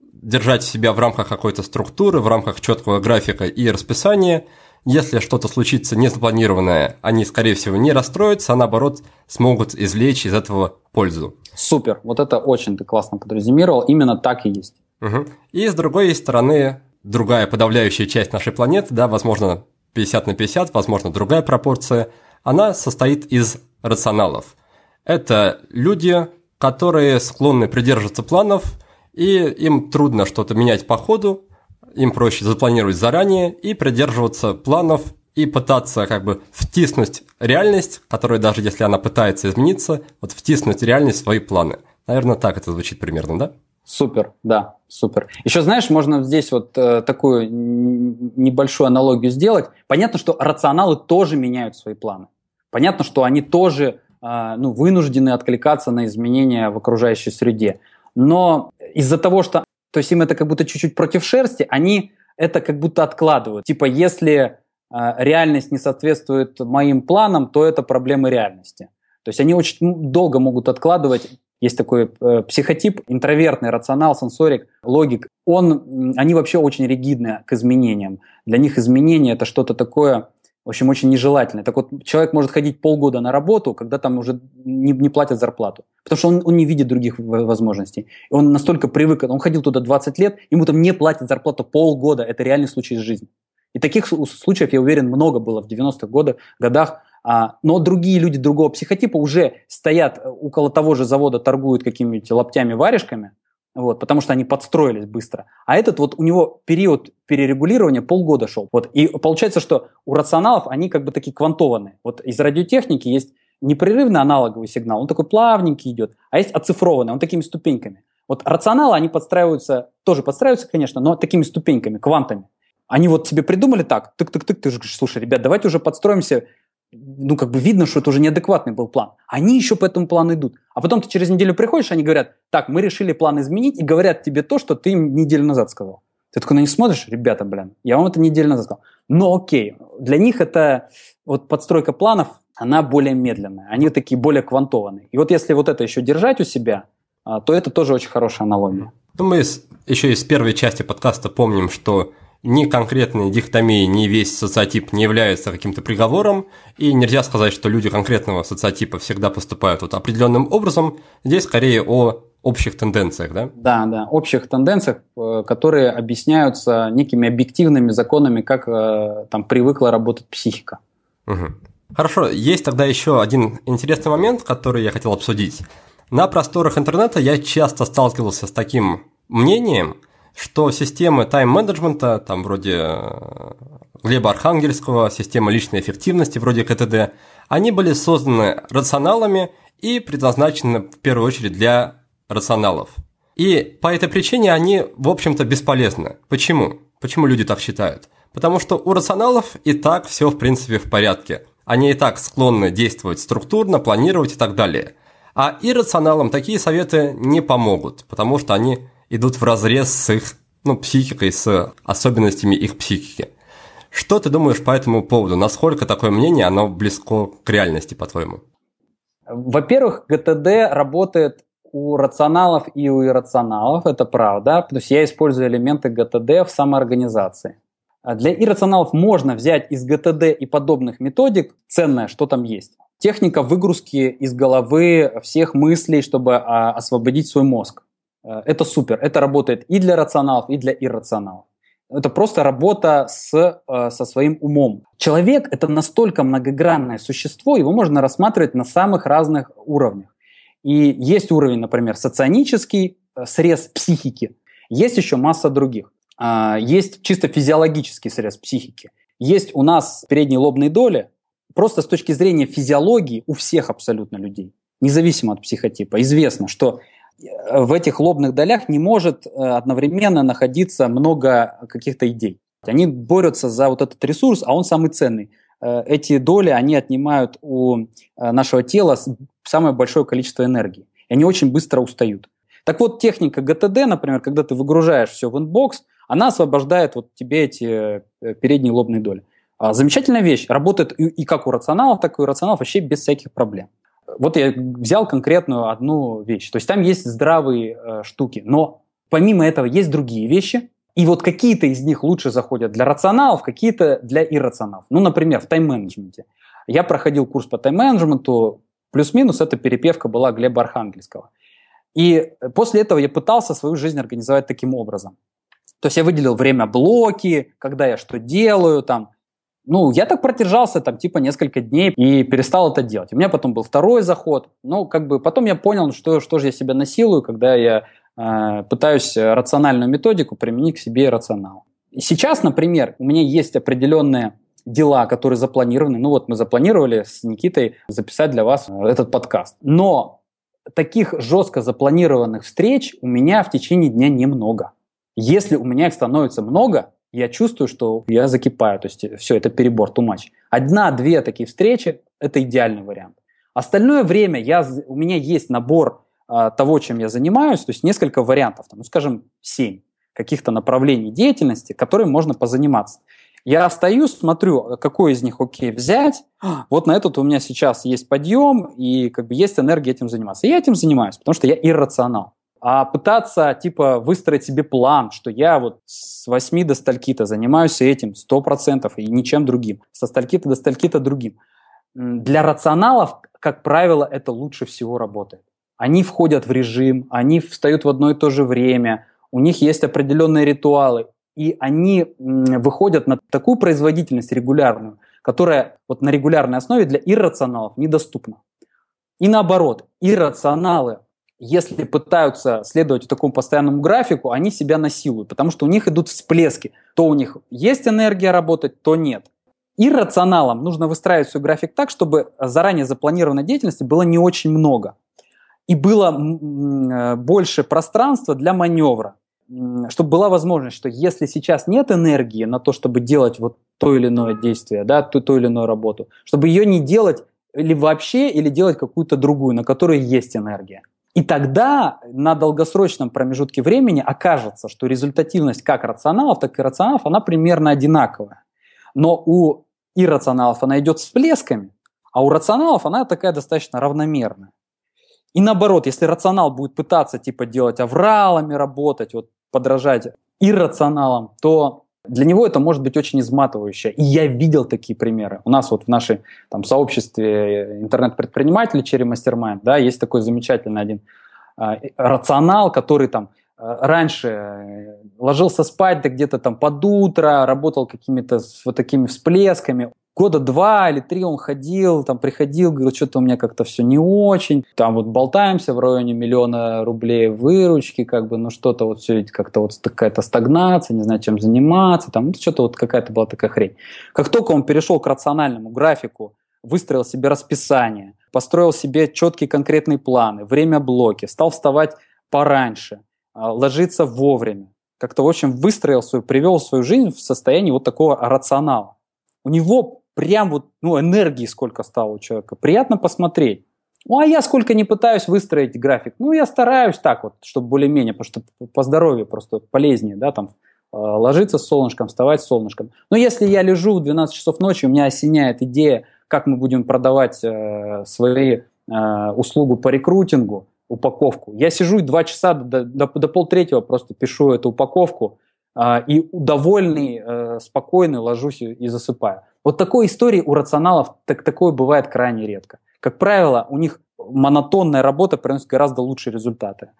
держать себя в рамках какой-то структуры, в рамках четкого графика и расписания. Если что-то случится незапланированное, они, скорее всего, не расстроятся, а наоборот смогут извлечь из этого пользу. Супер, вот это очень ты классно подрезюмировал, именно так и есть. Угу. И с другой стороны, другая подавляющая часть нашей планеты, да, возможно, 50 на 50, возможно, другая пропорция, она состоит из рационалов. Это люди, которые склонны придерживаться планов, и им трудно что-то менять по ходу, им проще запланировать заранее и придерживаться планов и пытаться как бы втиснуть реальность, которая даже если она пытается измениться, вот втиснуть реальность в свои планы. Наверное, так это звучит примерно, да? Супер, да, супер. Еще знаешь, можно здесь вот э, такую небольшую аналогию сделать. Понятно, что рационалы тоже меняют свои планы. Понятно, что они тоже э, ну, вынуждены откликаться на изменения в окружающей среде. Но из-за того, что то есть им это как будто чуть-чуть против шерсти, они это как будто откладывают. Типа, если э, реальность не соответствует моим планам, то это проблемы реальности. То есть они очень долго могут откладывать. Есть такой э, психотип, интровертный, рационал, сенсорик, логик. Он, они вообще очень ригидны к изменениям. Для них изменения это что-то такое, в общем, очень нежелательное. Так вот, человек может ходить полгода на работу, когда там уже не, не платят зарплату. Потому что он, он не видит других возможностей. И он настолько привык, он ходил туда 20 лет, ему там не платят зарплату полгода. Это реальный случай из жизни. И таких случаев, я уверен, много было в 90-х годах, годах. А, но другие люди другого психотипа уже стоят э, около того же завода, торгуют какими-нибудь лаптями-варежками, вот, потому что они подстроились быстро. А этот вот у него период перерегулирования полгода шел. Вот, и получается, что у рационалов они как бы такие квантованные. Вот из радиотехники есть непрерывный аналоговый сигнал, он такой плавненький идет, а есть оцифрованный, он такими ступеньками. Вот рационалы, они подстраиваются, тоже подстраиваются, конечно, но такими ступеньками, квантами. Они вот себе придумали так, тык-тык-тык, ты же говоришь, слушай, ребят, давайте уже подстроимся ну, как бы видно, что это уже неадекватный был план. Они еще по этому плану идут. А потом ты через неделю приходишь, они говорят, так, мы решили план изменить, и говорят тебе то, что ты им неделю назад сказал. Ты такой на них смотришь, ребята, блин, я вам это неделю назад сказал. Но окей, для них это вот подстройка планов, она более медленная, они такие более квантованные. И вот если вот это еще держать у себя, а, то это тоже очень хорошая аналогия. Ну, мы еще из первой части подкаста помним, что ни конкретные дихотомии, ни весь социотип не являются каким-то приговором, и нельзя сказать, что люди конкретного социотипа всегда поступают вот определенным образом. Здесь скорее о общих тенденциях, да? Да, да, общих тенденциях, э, которые объясняются некими объективными законами, как э, там привыкла работать психика. Угу. Хорошо, есть тогда еще один интересный момент, который я хотел обсудить. На просторах интернета я часто сталкивался с таким мнением – что системы тайм-менеджмента, там вроде э, Глеба Архангельского, система личной эффективности вроде КТД, они были созданы рационалами и предназначены в первую очередь для рационалов. И по этой причине они, в общем-то, бесполезны. Почему? Почему люди так считают? Потому что у рационалов и так все, в принципе, в порядке. Они и так склонны действовать структурно, планировать и так далее. А иррационалам такие советы не помогут, потому что они идут в разрез с их ну, психикой, с особенностями их психики. Что ты думаешь по этому поводу? Насколько такое мнение, оно близко к реальности, по-твоему? Во-первых, ГТД работает у рационалов и у иррационалов, это правда. То есть я использую элементы ГТД в самоорганизации. А для иррационалов можно взять из ГТД и подобных методик ценное, что там есть. Техника выгрузки из головы всех мыслей, чтобы а, освободить свой мозг. Э, это супер. Это работает и для рационалов, и для иррационалов. Это просто работа с, э, со своим умом. Человек – это настолько многогранное существо, его можно рассматривать на самых разных уровнях. И есть уровень, например, соционический, э, срез психики. Есть еще масса других. А, есть чисто физиологический срез психики. Есть у нас передние лобные доли, просто с точки зрения физиологии у всех абсолютно людей, независимо от психотипа, известно, что в этих лобных долях не может э, одновременно находиться много каких-то идей. Они борются за вот этот ресурс, а он самый ценный. Э, эти доли, они отнимают у э, нашего тела самое большое количество энергии. И они очень быстро устают. Так вот, техника GTD, например, когда ты выгружаешь все в inbox, она освобождает вот тебе эти передние лобные доли. А, замечательная вещь. Работает и как у рационалов, так и у иррационалов вообще без всяких проблем. Вот я взял конкретную одну вещь. То есть там есть здравые э, штуки, но помимо этого есть другие вещи, и вот какие-то из них лучше заходят для рационалов, какие-то для иррационалов. Ну, например, в тайм-менеджменте. Я проходил курс по тайм-менеджменту, плюс-минус эта перепевка была Глеба Архангельского. И после этого я пытался свою жизнь организовать таким образом. То есть я выделил время блоки, когда я что делаю, там, ну, я так продержался там типа несколько дней и перестал это делать. У меня потом был второй заход. Ну, как бы потом я понял, что, что же я себя насилую, когда я э, пытаюсь рациональную методику применить к себе рационал. Сейчас, например, у меня есть определенные дела, которые запланированы. Ну вот мы запланировали с Никитой записать для вас этот подкаст. Но таких жестко запланированных встреч у меня в течение дня немного. Если у меня их становится много, я чувствую, что я закипаю. То есть все, это перебор, too much. Одна-две такие встречи – это идеальный вариант. Остальное время я, у меня есть набор а, того, чем я занимаюсь, то есть несколько вариантов, там, ну, скажем, семь каких-то направлений деятельности, которыми можно позаниматься. Я остаюсь, смотрю, какой из них окей взять. Вот на этот у меня сейчас есть подъем, и как бы есть энергия этим заниматься. И я этим занимаюсь, потому что я иррационал. А пытаться, типа, выстроить себе план, что я вот с 8 до стальки-то занимаюсь этим 100% и ничем другим, со стальки-то до стальки-то другим. Для рационалов, как правило, это лучше всего работает. Они входят в режим, они встают в одно и то же время, у них есть определенные ритуалы, и они выходят на такую производительность регулярную, которая вот на регулярной основе для иррационалов недоступна. И наоборот, иррационалы, если пытаются следовать такому постоянному графику, они себя насилуют, потому что у них идут всплески. То у них есть энергия работать, то нет. Иррационалам нужно выстраивать свой график так, чтобы заранее запланированной деятельности было не очень много. И было э, больше пространства для маневра чтобы была возможность, что если сейчас нет энергии на то, чтобы делать вот то или иное действие, да, ту, ту или иную работу, чтобы ее не делать или вообще, или делать какую-то другую, на которой есть энергия. И тогда на долгосрочном промежутке времени окажется, что результативность как рационалов, так и рационалов, она примерно одинаковая. Но у иррационалов она идет с всплесками, а у рационалов она такая достаточно равномерная. И наоборот, если рационал будет пытаться типа делать авралами, работать, вот подражать иррационалам, то для него это может быть очень изматывающе. И я видел такие примеры. У нас вот в нашем там, сообществе интернет-предпринимателей Cherry Mastermind, да, есть такой замечательный один э, рационал, который там раньше э, ложился спать да где-то там под утро, работал какими-то вот такими всплесками года два или три он ходил, там приходил, говорил, что-то у меня как-то все не очень, там вот болтаемся в районе миллиона рублей выручки, как бы, ну что-то вот все как-то вот какая-то стагнация, не знаю, чем заниматься, там ну, что-то вот какая-то была такая хрень. Как только он перешел к рациональному графику, выстроил себе расписание, построил себе четкие конкретные планы, время блоки, стал вставать пораньше, ложиться вовремя, как-то, в общем, выстроил свою, привел свою жизнь в состоянии вот такого рационала. У него прям вот, ну, энергии сколько стало у человека. Приятно посмотреть. Ну, а я сколько не пытаюсь выстроить график. Ну, я стараюсь так вот, чтобы более-менее, потому что по здоровью просто полезнее, да, там, э, ложиться с солнышком, вставать с солнышком. Но если я лежу в 12 часов ночи, у меня осеняет идея, как мы будем продавать э, свои э, услугу по рекрутингу, упаковку. Я сижу и два часа до, до, до полтретьего просто пишу эту упаковку, э, и довольный, э, спокойный ложусь и, засыпаю. Вот такой истории у рационалов так, такое бывает крайне редко. Как правило, у них монотонная работа приносит гораздо лучшие результаты.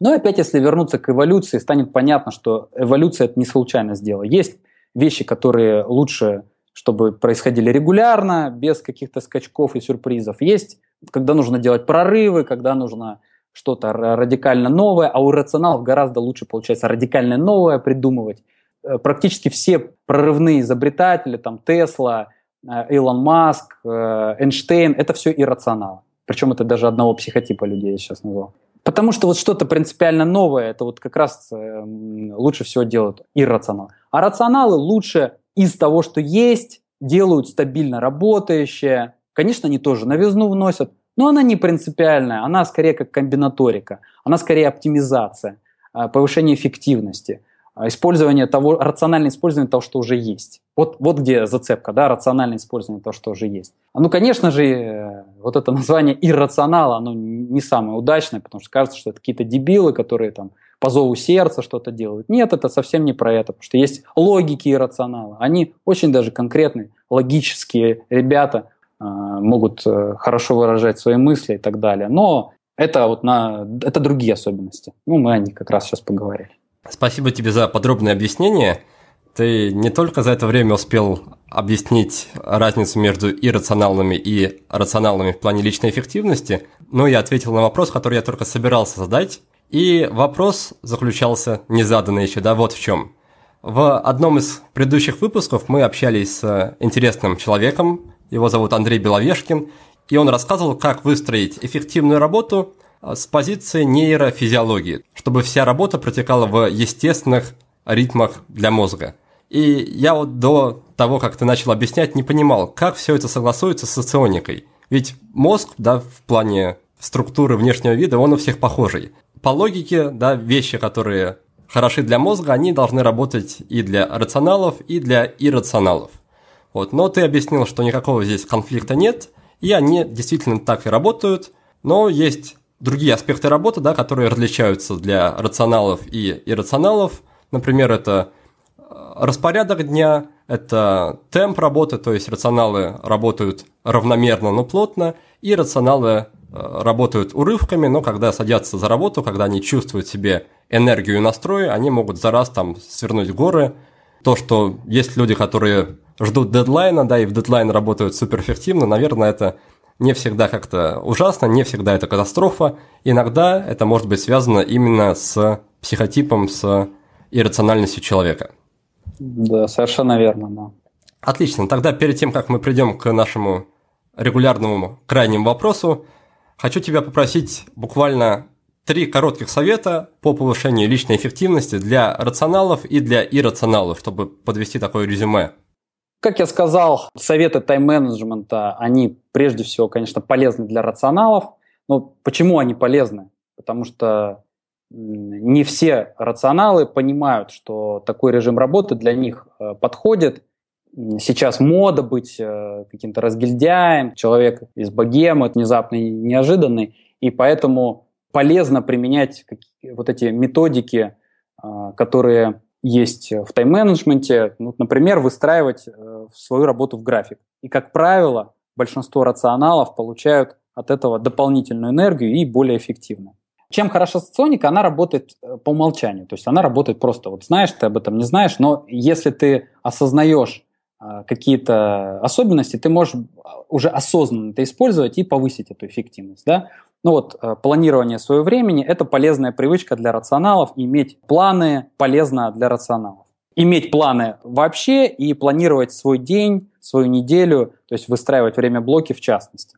Но опять, если вернуться к эволюции, станет понятно, что эволюция это не случайно сделала. Есть вещи, которые лучше, чтобы происходили регулярно, без каких-то скачков и сюрпризов. Есть, когда нужно делать прорывы, когда нужно что-то радикально новое, а у рационалов гораздо лучше получается радикально новое придумывать. Э, практически все прорывные изобретатели, там Тесла, э, Илон Маск, э, Эйнштейн, это все иррационалы. Причем это даже одного психотипа людей я сейчас назвал. Потому что вот что-то принципиально новое, это вот как раз лучше всего делают иррационалы. А рационалы лучше из того, что есть, делают стабильно работающее. Конечно, они тоже новизну вносят, но она не принципиальная, она скорее как комбинаторика, она скорее оптимизация, повышение эффективности – а, использование того, рациональное использование того, что уже есть. Вот, вот где зацепка, да, рациональное использование того, что уже есть. Ну, конечно же, э, вот это название иррационала, оно не самое удачное, потому что кажется, что это какие-то дебилы, которые там по зову сердца что-то делают. Нет, это совсем не про это, потому что есть логики иррационала. Они очень даже конкретные, логические ребята, э, могут э, хорошо выражать свои мысли и так далее. Но это вот на, это другие особенности. Ну, мы о них как раз сейчас поговорили. Спасибо тебе за подробное объяснение. Ты не только за это время успел объяснить разницу между иррациональными и рациональными в плане личной эффективности, но и ответил на вопрос, который я только собирался задать. И вопрос заключался незаданный еще, да, вот в чем. В одном из предыдущих выпусков мы общались с интересным человеком, его зовут Андрей Беловешкин, и он рассказывал, как выстроить эффективную работу а, с позиции нейрофизиологии, чтобы вся работа протекала в естественных ритмах для мозга. И я вот до того, как ты начал объяснять, не понимал, как все это согласуется с соционикой. Ведь мозг, да, в плане структуры внешнего вида, он у всех похожий. По логике, да, вещи, которые хороши для мозга, они должны работать и для рационалов, и для иррационалов. Вот. Но ты объяснил, что никакого здесь конфликта нет, и они действительно так и работают, но есть другие аспекты работы, да, которые различаются для рационалов и иррационалов. Например, это э, распорядок дня, это темп работы, то есть рационалы работают равномерно, но плотно, и рационалы э, работают урывками, но когда садятся за работу, когда они чувствуют себе энергию и настрой, они могут за раз там свернуть горы. То, что есть люди, которые ждут дедлайна, да, и в дедлайн работают суперэффективно, наверное, это не всегда как-то ужасно, не всегда это катастрофа. Иногда это может быть связано именно с психотипом, с иррациональностью человека. Да, совершенно верно, да. Отлично. Тогда перед тем, как мы придем к нашему регулярному крайнему вопросу, хочу тебя попросить буквально три коротких совета по повышению личной эффективности для рационалов и для иррационалов, чтобы подвести такое резюме. Как я сказал, советы тайм-менеджмента, они прежде всего, конечно, полезны для рационалов. Но почему они полезны? Потому что не все рационалы понимают, что такой режим работы для них э, подходит. Сейчас мода быть э, каким-то разгильдяем, человек из богемы, внезапный, неожиданный, и поэтому полезно применять вот эти методики, э, которые есть в тайм-менеджменте, ну, например, выстраивать э, свою работу в график. И, как правило, большинство рационалов получают от этого дополнительную энергию и более эффективно. Чем хороша соционика? Она работает э, по умолчанию. То есть она работает просто, вот знаешь, ты об этом не знаешь, но если ты осознаешь э, какие-то особенности, ты можешь уже осознанно это использовать и повысить эту эффективность. Да? Ну вот, э, планирование своего времени – это полезная привычка для рационалов. Иметь планы полезно для рационалов. Иметь планы вообще и планировать свой день, свою неделю, то есть выстраивать время блоки в частности.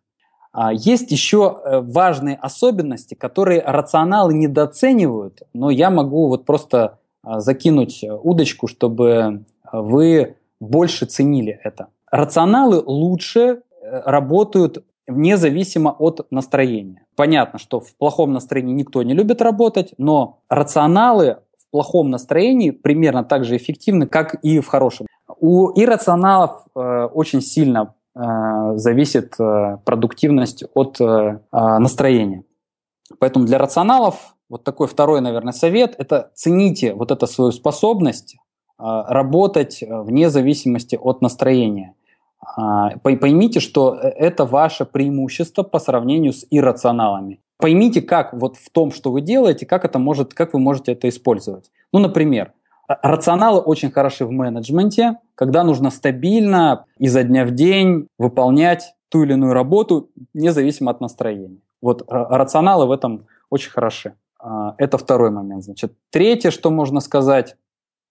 А, есть еще э, важные особенности, которые рационалы недооценивают, но я могу вот просто а, закинуть удочку, чтобы вы больше ценили это. Рационалы лучше э, работают независимо от настроения. Понятно, что в плохом настроении никто не любит работать, но рационалы в плохом настроении примерно так же эффективны, как и в хорошем. У иррационалов э, очень сильно э, зависит э, продуктивность от э, а, настроения. Поэтому для рационалов вот такой второй, наверное, совет – это цените вот эту свою способность э, работать вне зависимости от настроения. А, поймите, что э, это ваше преимущество по сравнению с иррационалами. Поймите, как вот в том, что вы делаете, как это может, как вы можете это использовать. Ну, например, рационалы очень хороши в менеджменте, когда нужно стабильно изо дня в день выполнять ту или иную работу, независимо от настроения. Вот рационалы в этом очень хороши. А, это второй момент. Значит, третье, что можно сказать,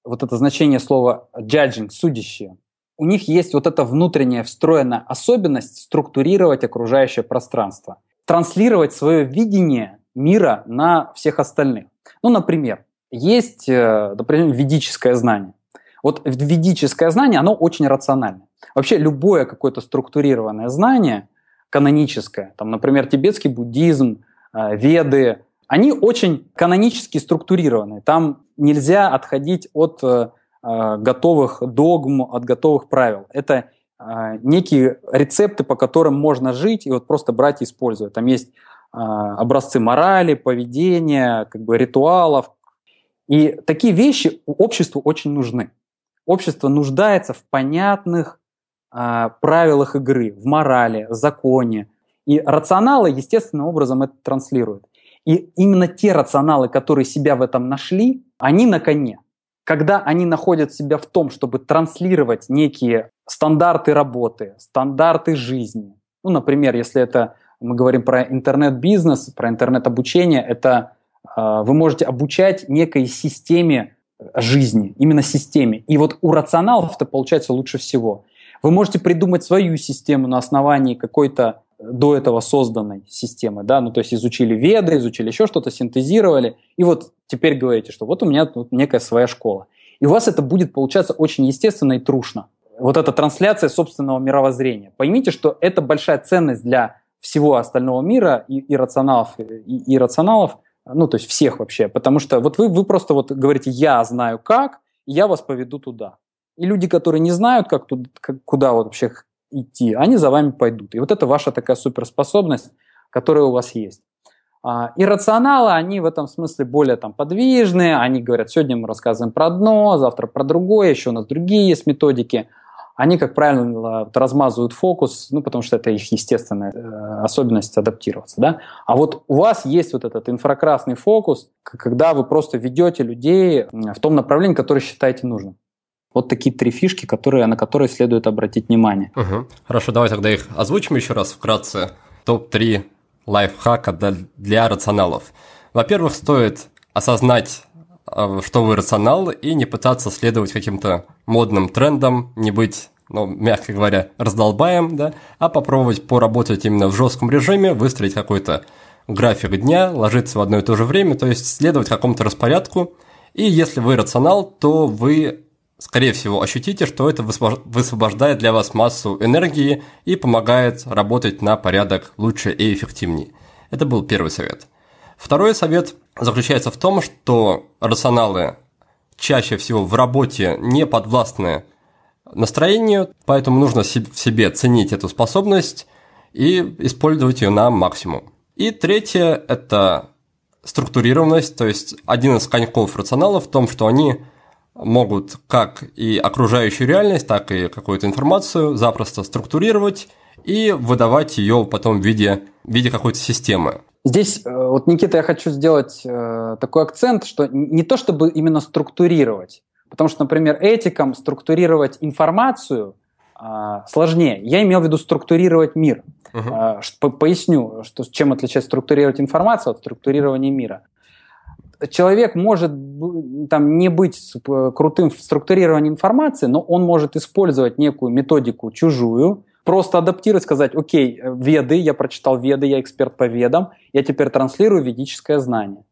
вот это значение слова judging, судящее у них есть вот эта внутренняя встроенная особенность структурировать окружающее пространство, транслировать свое видение мира на всех остальных. Ну, например, есть, э, например, ведическое знание. Вот ведическое знание, оно очень рациональное. Вообще любое какое-то структурированное знание, каноническое, там, например, тибетский буддизм, э, веды, они очень канонически структурированы. Там нельзя отходить от э, готовых догм, от готовых правил. Это э, некие рецепты, по которым можно жить и вот просто брать и использовать. Там есть э, образцы морали, поведения, как бы ритуалов. И такие вещи обществу очень нужны. Общество нуждается в понятных правилах игры, в морали, законе. И рационалы естественным образом это транслируют. И именно те рационалы, которые себя в этом нашли, они на коне когда они находят себя в том, чтобы транслировать некие стандарты работы, стандарты жизни. Ну, например, если это мы говорим про интернет-бизнес, про интернет-обучение, это э, вы можете обучать некой системе жизни, именно системе. И вот у рационалов это получается лучше всего. Вы можете придумать свою систему на основании какой-то до этого созданной системы, да, ну то есть изучили веды, изучили еще что-то, синтезировали, и вот теперь говорите, что вот у меня тут некая своя школа. И у вас это будет получаться очень естественно и трушно. вот эта трансляция собственного мировоззрения. Поймите, что это большая ценность для всего остального мира, и, и рационалов, и, и рационалов, ну, то есть всех вообще. Потому что вот вы, вы просто вот говорите, я знаю как, и я вас поведу туда. И люди, которые не знают, как, туда, как куда вот вообще идти, они за вами пойдут. И вот это ваша такая суперспособность, которая у вас есть. А, иррационалы, они в этом смысле более там, подвижные, они говорят, сегодня мы рассказываем про одно, завтра про другое, еще у нас другие есть методики. Они, как правило, размазывают фокус, ну, потому что это их естественная э, особенность адаптироваться. Да? А вот у вас есть вот этот инфракрасный фокус, когда вы просто ведете людей в том направлении, которое считаете нужным. Вот такие три фишки, которые, на которые следует обратить внимание. Угу. Хорошо, давай тогда их озвучим еще раз вкратце. Топ-3 лайфхака для, для рационалов. Во-первых, стоит осознать, э, что вы рационал, и не пытаться следовать каким-то модным трендам, не быть, ну, мягко говоря, раздолбаем, да, а попробовать поработать именно в жестком режиме, выстроить какой-то график дня, ложиться в одно и то же время, то есть следовать какому-то распорядку. И если вы рационал, то вы скорее всего, ощутите, что это высвобождает для вас массу энергии и помогает работать на порядок лучше и эффективнее. Это был первый совет. Второй совет заключается в том, что рационалы чаще всего в работе не подвластны настроению, поэтому нужно в себе ценить эту способность и использовать ее на максимум. И третье – это структурированность, то есть один из коньков рационалов в том, что они могут как и окружающую реальность, так и какую-то информацию запросто структурировать и выдавать ее потом в виде, в виде какой-то системы. Здесь, э, вот, Никита, я хочу сделать э, такой акцент, что не то чтобы именно структурировать, потому что, например, этикам структурировать информацию э, сложнее. Я имел в виду структурировать мир. Э, поясню, что, чем отличается структурировать информацию от структурирования мира человек может там, не быть крутым в структурировании информации, но он может использовать некую методику чужую, просто адаптировать, сказать, окей, веды, я прочитал веды, я эксперт по ведам, я теперь транслирую ведическое знание.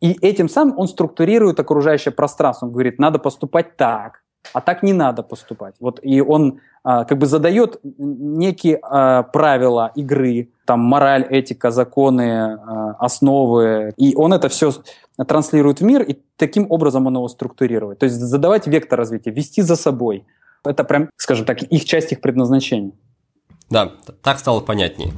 И этим самым он структурирует окружающее пространство. Он говорит, надо поступать так, а так не надо поступать. Вот, и он а, как бы задает некие а, правила игры, там мораль, этика, законы, а, основы, и он это все транслирует в мир, и таким образом он его структурирует. То есть задавать вектор развития, вести за собой. Это прям, скажем так, их часть их предназначения. Да, так стало понятнее.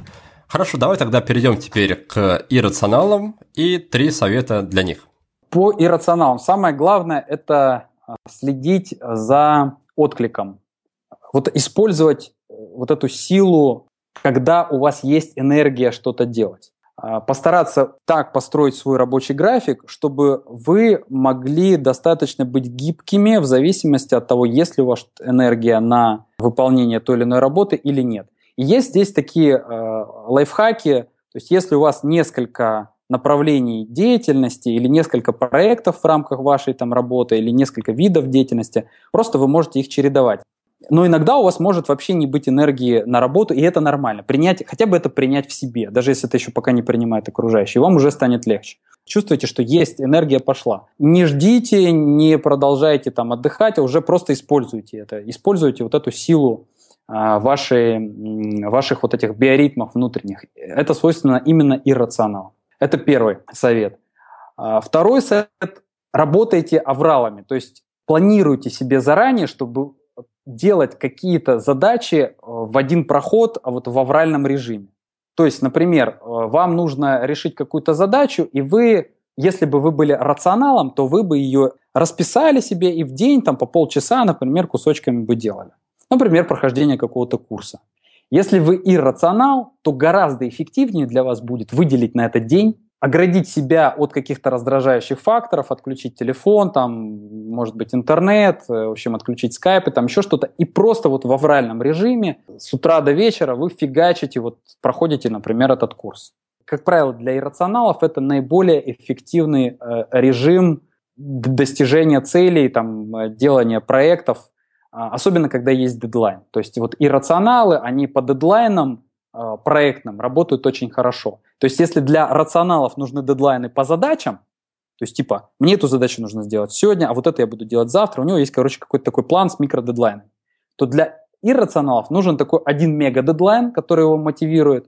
Хорошо, давай тогда перейдем теперь к иррационалам и три совета для них. По иррационалам самое главное – это следить за откликом. Вот использовать э, вот эту силу, когда у вас есть энергия что-то делать. А, постараться так построить свой рабочий график, чтобы вы могли достаточно быть гибкими в зависимости от того, есть ли у вас энергия на выполнение той или иной работы или нет. И есть здесь такие э, лайфхаки, то есть если у вас несколько направлений деятельности или несколько проектов в рамках вашей там работы или несколько видов деятельности, просто вы можете их чередовать. Но иногда у вас может вообще не быть энергии на работу, и это нормально. Принять, хотя бы это принять в себе, даже если это еще пока не принимает окружающие, вам уже станет легче. Чувствуете, что есть, энергия пошла. Не ждите, не продолжайте там отдыхать, а уже просто используйте это. Используйте вот эту силу а, ваших вот этих биоритмов внутренних. Это свойственно именно иррационалу. Это первый совет. А, второй совет – работайте авралами, то есть планируйте себе заранее, чтобы делать какие-то задачи э, в один проход а вот в авральном режиме. То есть, например, э, вам нужно решить какую-то задачу, и вы, если бы вы были рационалом, то вы бы ее расписали себе и в день там по полчаса, например, кусочками бы делали. Например, прохождение какого-то курса. Если вы иррационал, то гораздо эффективнее для вас будет выделить на этот день оградить себя от каких-то раздражающих факторов, отключить телефон, там, может быть, интернет, э, в общем, отключить скайп и там еще что-то, и просто вот в авральном режиме с утра до вечера вы фигачите, вот проходите, например, этот курс. Как правило, для иррационалов это наиболее эффективный э, режим достижения целей, там, э, делания проектов, особенно когда есть дедлайн. То есть вот иррационалы, они по дедлайнам э, проектным работают очень хорошо. То есть если для рационалов нужны дедлайны по задачам, то есть типа мне эту задачу нужно сделать сегодня, а вот это я буду делать завтра, у него есть, короче, какой-то такой план с микродедлайнами, то для иррационалов нужен такой один мега дедлайн, который его мотивирует.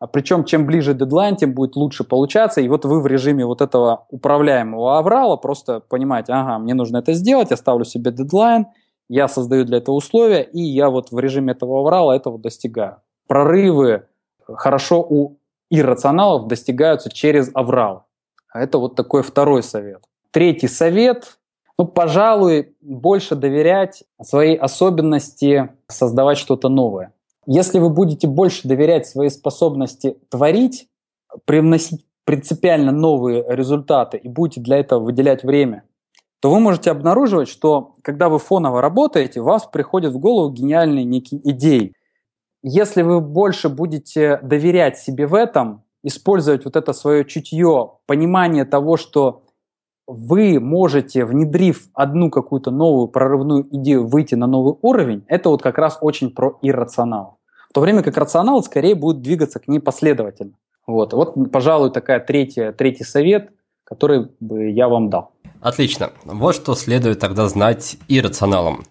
А причем, чем ближе дедлайн, тем будет лучше получаться. И вот вы в режиме вот этого управляемого аврала просто понимаете, ага, мне нужно это сделать, я ставлю себе дедлайн, я создаю для этого условия, и я вот в режиме этого аврала этого достигаю. Прорывы хорошо у иррационалов достигаются через аврал. А это вот такой второй совет. Третий совет ну, пожалуй, больше доверять своей особенности создавать что-то новое. Если вы будете больше доверять своей способности творить, привносить принципиально новые результаты и будете для этого выделять время, то вы можете обнаруживать, что когда вы фоново работаете, вас приходят в голову гениальные некие идеи. Если вы больше будете доверять себе в этом, использовать вот это свое чутье, понимание того, что вы можете, внедрив одну какую-то новую прорывную идею, выйти на новый уровень, это вот как раз очень про иррационал. В то время как рационал скорее будет двигаться к ней последовательно. Вот, вот пожалуй, такая третья, третий совет, который бы я вам дал. Отлично. Вот что следует тогда знать иррационалам.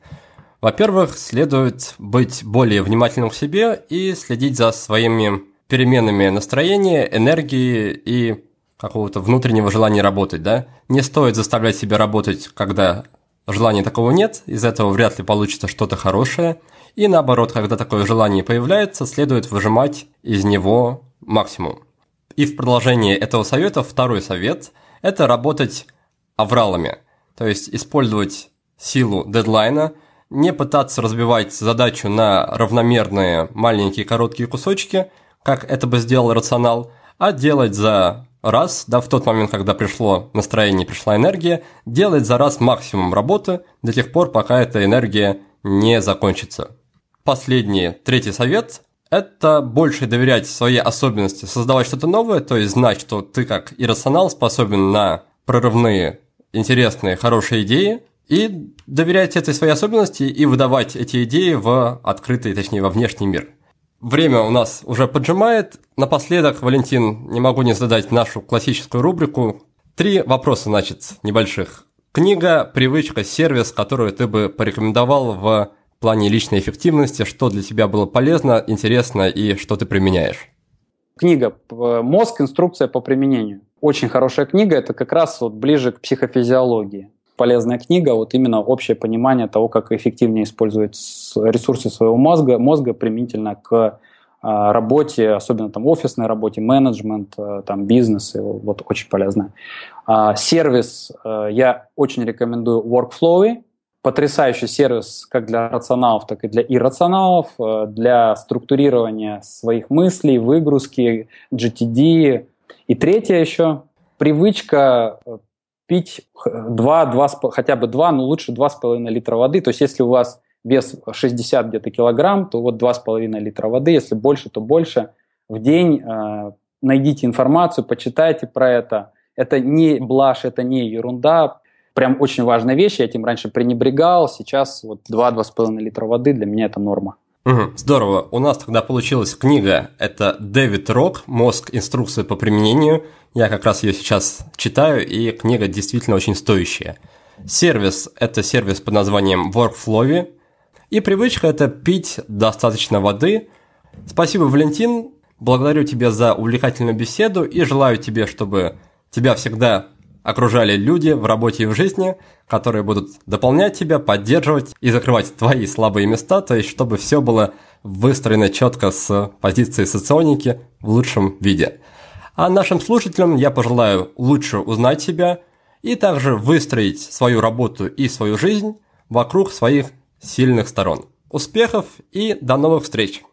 Во-первых, следует быть более внимательным к себе и следить за своими переменами настроения, энергии и какого-то внутреннего желания работать, да? Не стоит заставлять себя работать, когда желания такого нет, из этого вряд ли получится что-то хорошее. И наоборот, когда такое желание появляется, следует выжимать из него максимум. И в продолжение этого совета второй совет – это работать авралами, то есть использовать силу дедлайна, не пытаться разбивать задачу на равномерные маленькие короткие кусочки, как это бы сделал рационал, а делать за раз, да, в тот момент, когда пришло настроение, пришла энергия, делать за раз максимум работы до тех пор, пока эта энергия не закончится. Последний, третий совет – это больше доверять своей особенности, создавать что-то новое, то есть знать, что ты как иррационал способен на прорывные, интересные, хорошие идеи, и доверять этой своей особенности и выдавать эти идеи в открытый, точнее, во внешний мир – Время у нас уже поджимает. Напоследок, Валентин, не могу не задать нашу классическую рубрику. Три вопроса, значит, небольших. Книга, привычка, сервис, которую ты бы порекомендовал в плане личной эффективности, что для тебя было полезно, интересно и что ты применяешь? Книга «Мозг. Инструкция по применению». Очень хорошая книга, это как раз вот ближе к психофизиологии полезная книга, вот именно общее понимание того, как эффективнее использовать ресурсы своего мозга, мозга применительно к а, работе, особенно там офисной работе, менеджмент, а, там бизнес, вот очень полезно. А, сервис я очень рекомендую Workflow, потрясающий сервис как для рационалов, так и для иррационалов, для структурирования своих мыслей, выгрузки, GTD. И третье еще, привычка пить 2, 2, хотя бы 2, но лучше 2,5 литра воды. То есть если у вас вес 60 где-то килограмм, то вот 2,5 литра воды, если больше, то больше. В день э, найдите информацию, почитайте про это. Это не блажь, это не ерунда. Прям очень важная вещь, я этим раньше пренебрегал, сейчас вот 2-2,5 литра воды для меня это норма. Угу, здорово. У нас тогда получилась книга. Это Дэвид Рок «Мозг. Инструкция по применению». Я как раз ее сейчас читаю, и книга действительно очень стоящая. Сервис – это сервис под названием Workflow. И привычка – это пить достаточно воды. Спасибо, Валентин. Благодарю тебя за увлекательную беседу и желаю тебе, чтобы тебя всегда окружали люди в работе и в жизни, которые будут дополнять тебя, поддерживать и закрывать твои слабые места, то есть чтобы все было выстроено четко с позиции соционики в лучшем виде. А нашим слушателям я пожелаю лучше узнать себя и также выстроить свою работу и свою жизнь вокруг своих сильных сторон. Успехов и до новых встреч!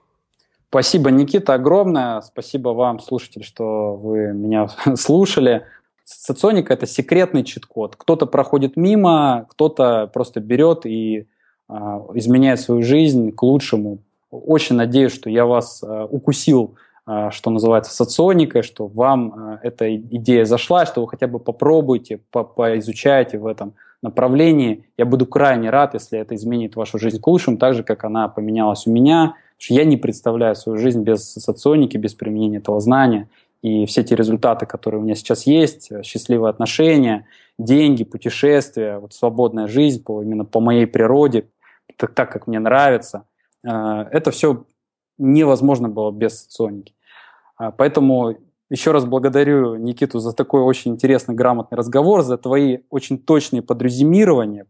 Спасибо, Никита, огромное. Спасибо вам, слушатели, что вы меня слушали. Соционика – это секретный чит-код. Кто-то проходит мимо, кто-то просто берет и а, изменяет свою жизнь к лучшему. Очень надеюсь, что я вас а, укусил, а, что называется, соционикой, что вам а, эта идея зашла, что вы хотя бы попробуйте, по поизучайте в этом направлении. Я буду крайне рад, если это изменит вашу жизнь к лучшему, так же, как она поменялась у меня. что я не представляю свою жизнь без соционики, без применения этого знания. И все те результаты, которые у меня сейчас есть, э, счастливые отношения, деньги, путешествия, вот свободная жизнь по, именно по моей природе, так, так как мне нравится. Это все невозможно было без соционики. Поэтому еще раз благодарю Никиту за такой очень интересный, грамотный разговор, за твои очень точные подрезюмирования.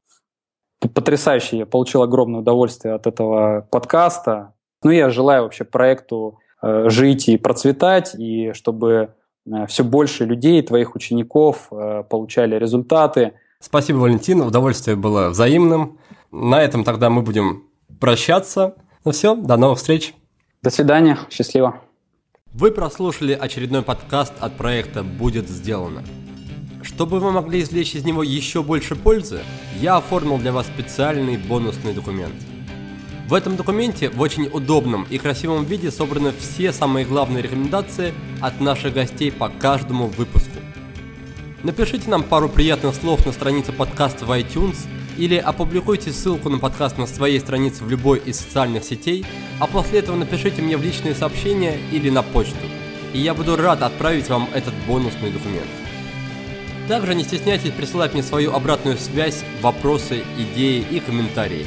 Потрясающе, я получил огромное удовольствие от этого подкаста. Ну, я желаю вообще проекту э, жить и процветать, и чтобы э, все больше людей, твоих учеников э, получали результаты. Спасибо, Валентин, удовольствие было взаимным. На этом тогда мы будем прощаться. Ну все, до новых встреч. До свидания, счастливо. Вы прослушали очередной подкаст от проекта «Будет сделано». Чтобы вы могли извлечь из него еще больше пользы, я оформил для вас специальный бонусный документ. В этом документе в очень удобном и красивом виде собраны все самые главные рекомендации от наших гостей по каждому выпуску. Напишите нам пару приятных слов на странице подкаста в iTunes – или опубликуйте ссылку на подкаст на своей странице в любой из социальных сетей, а после этого напишите мне в личные сообщения или на почту, и я буду рад отправить вам этот бонусный документ. Также не стесняйтесь присылать мне свою обратную связь, вопросы, идеи и комментарии.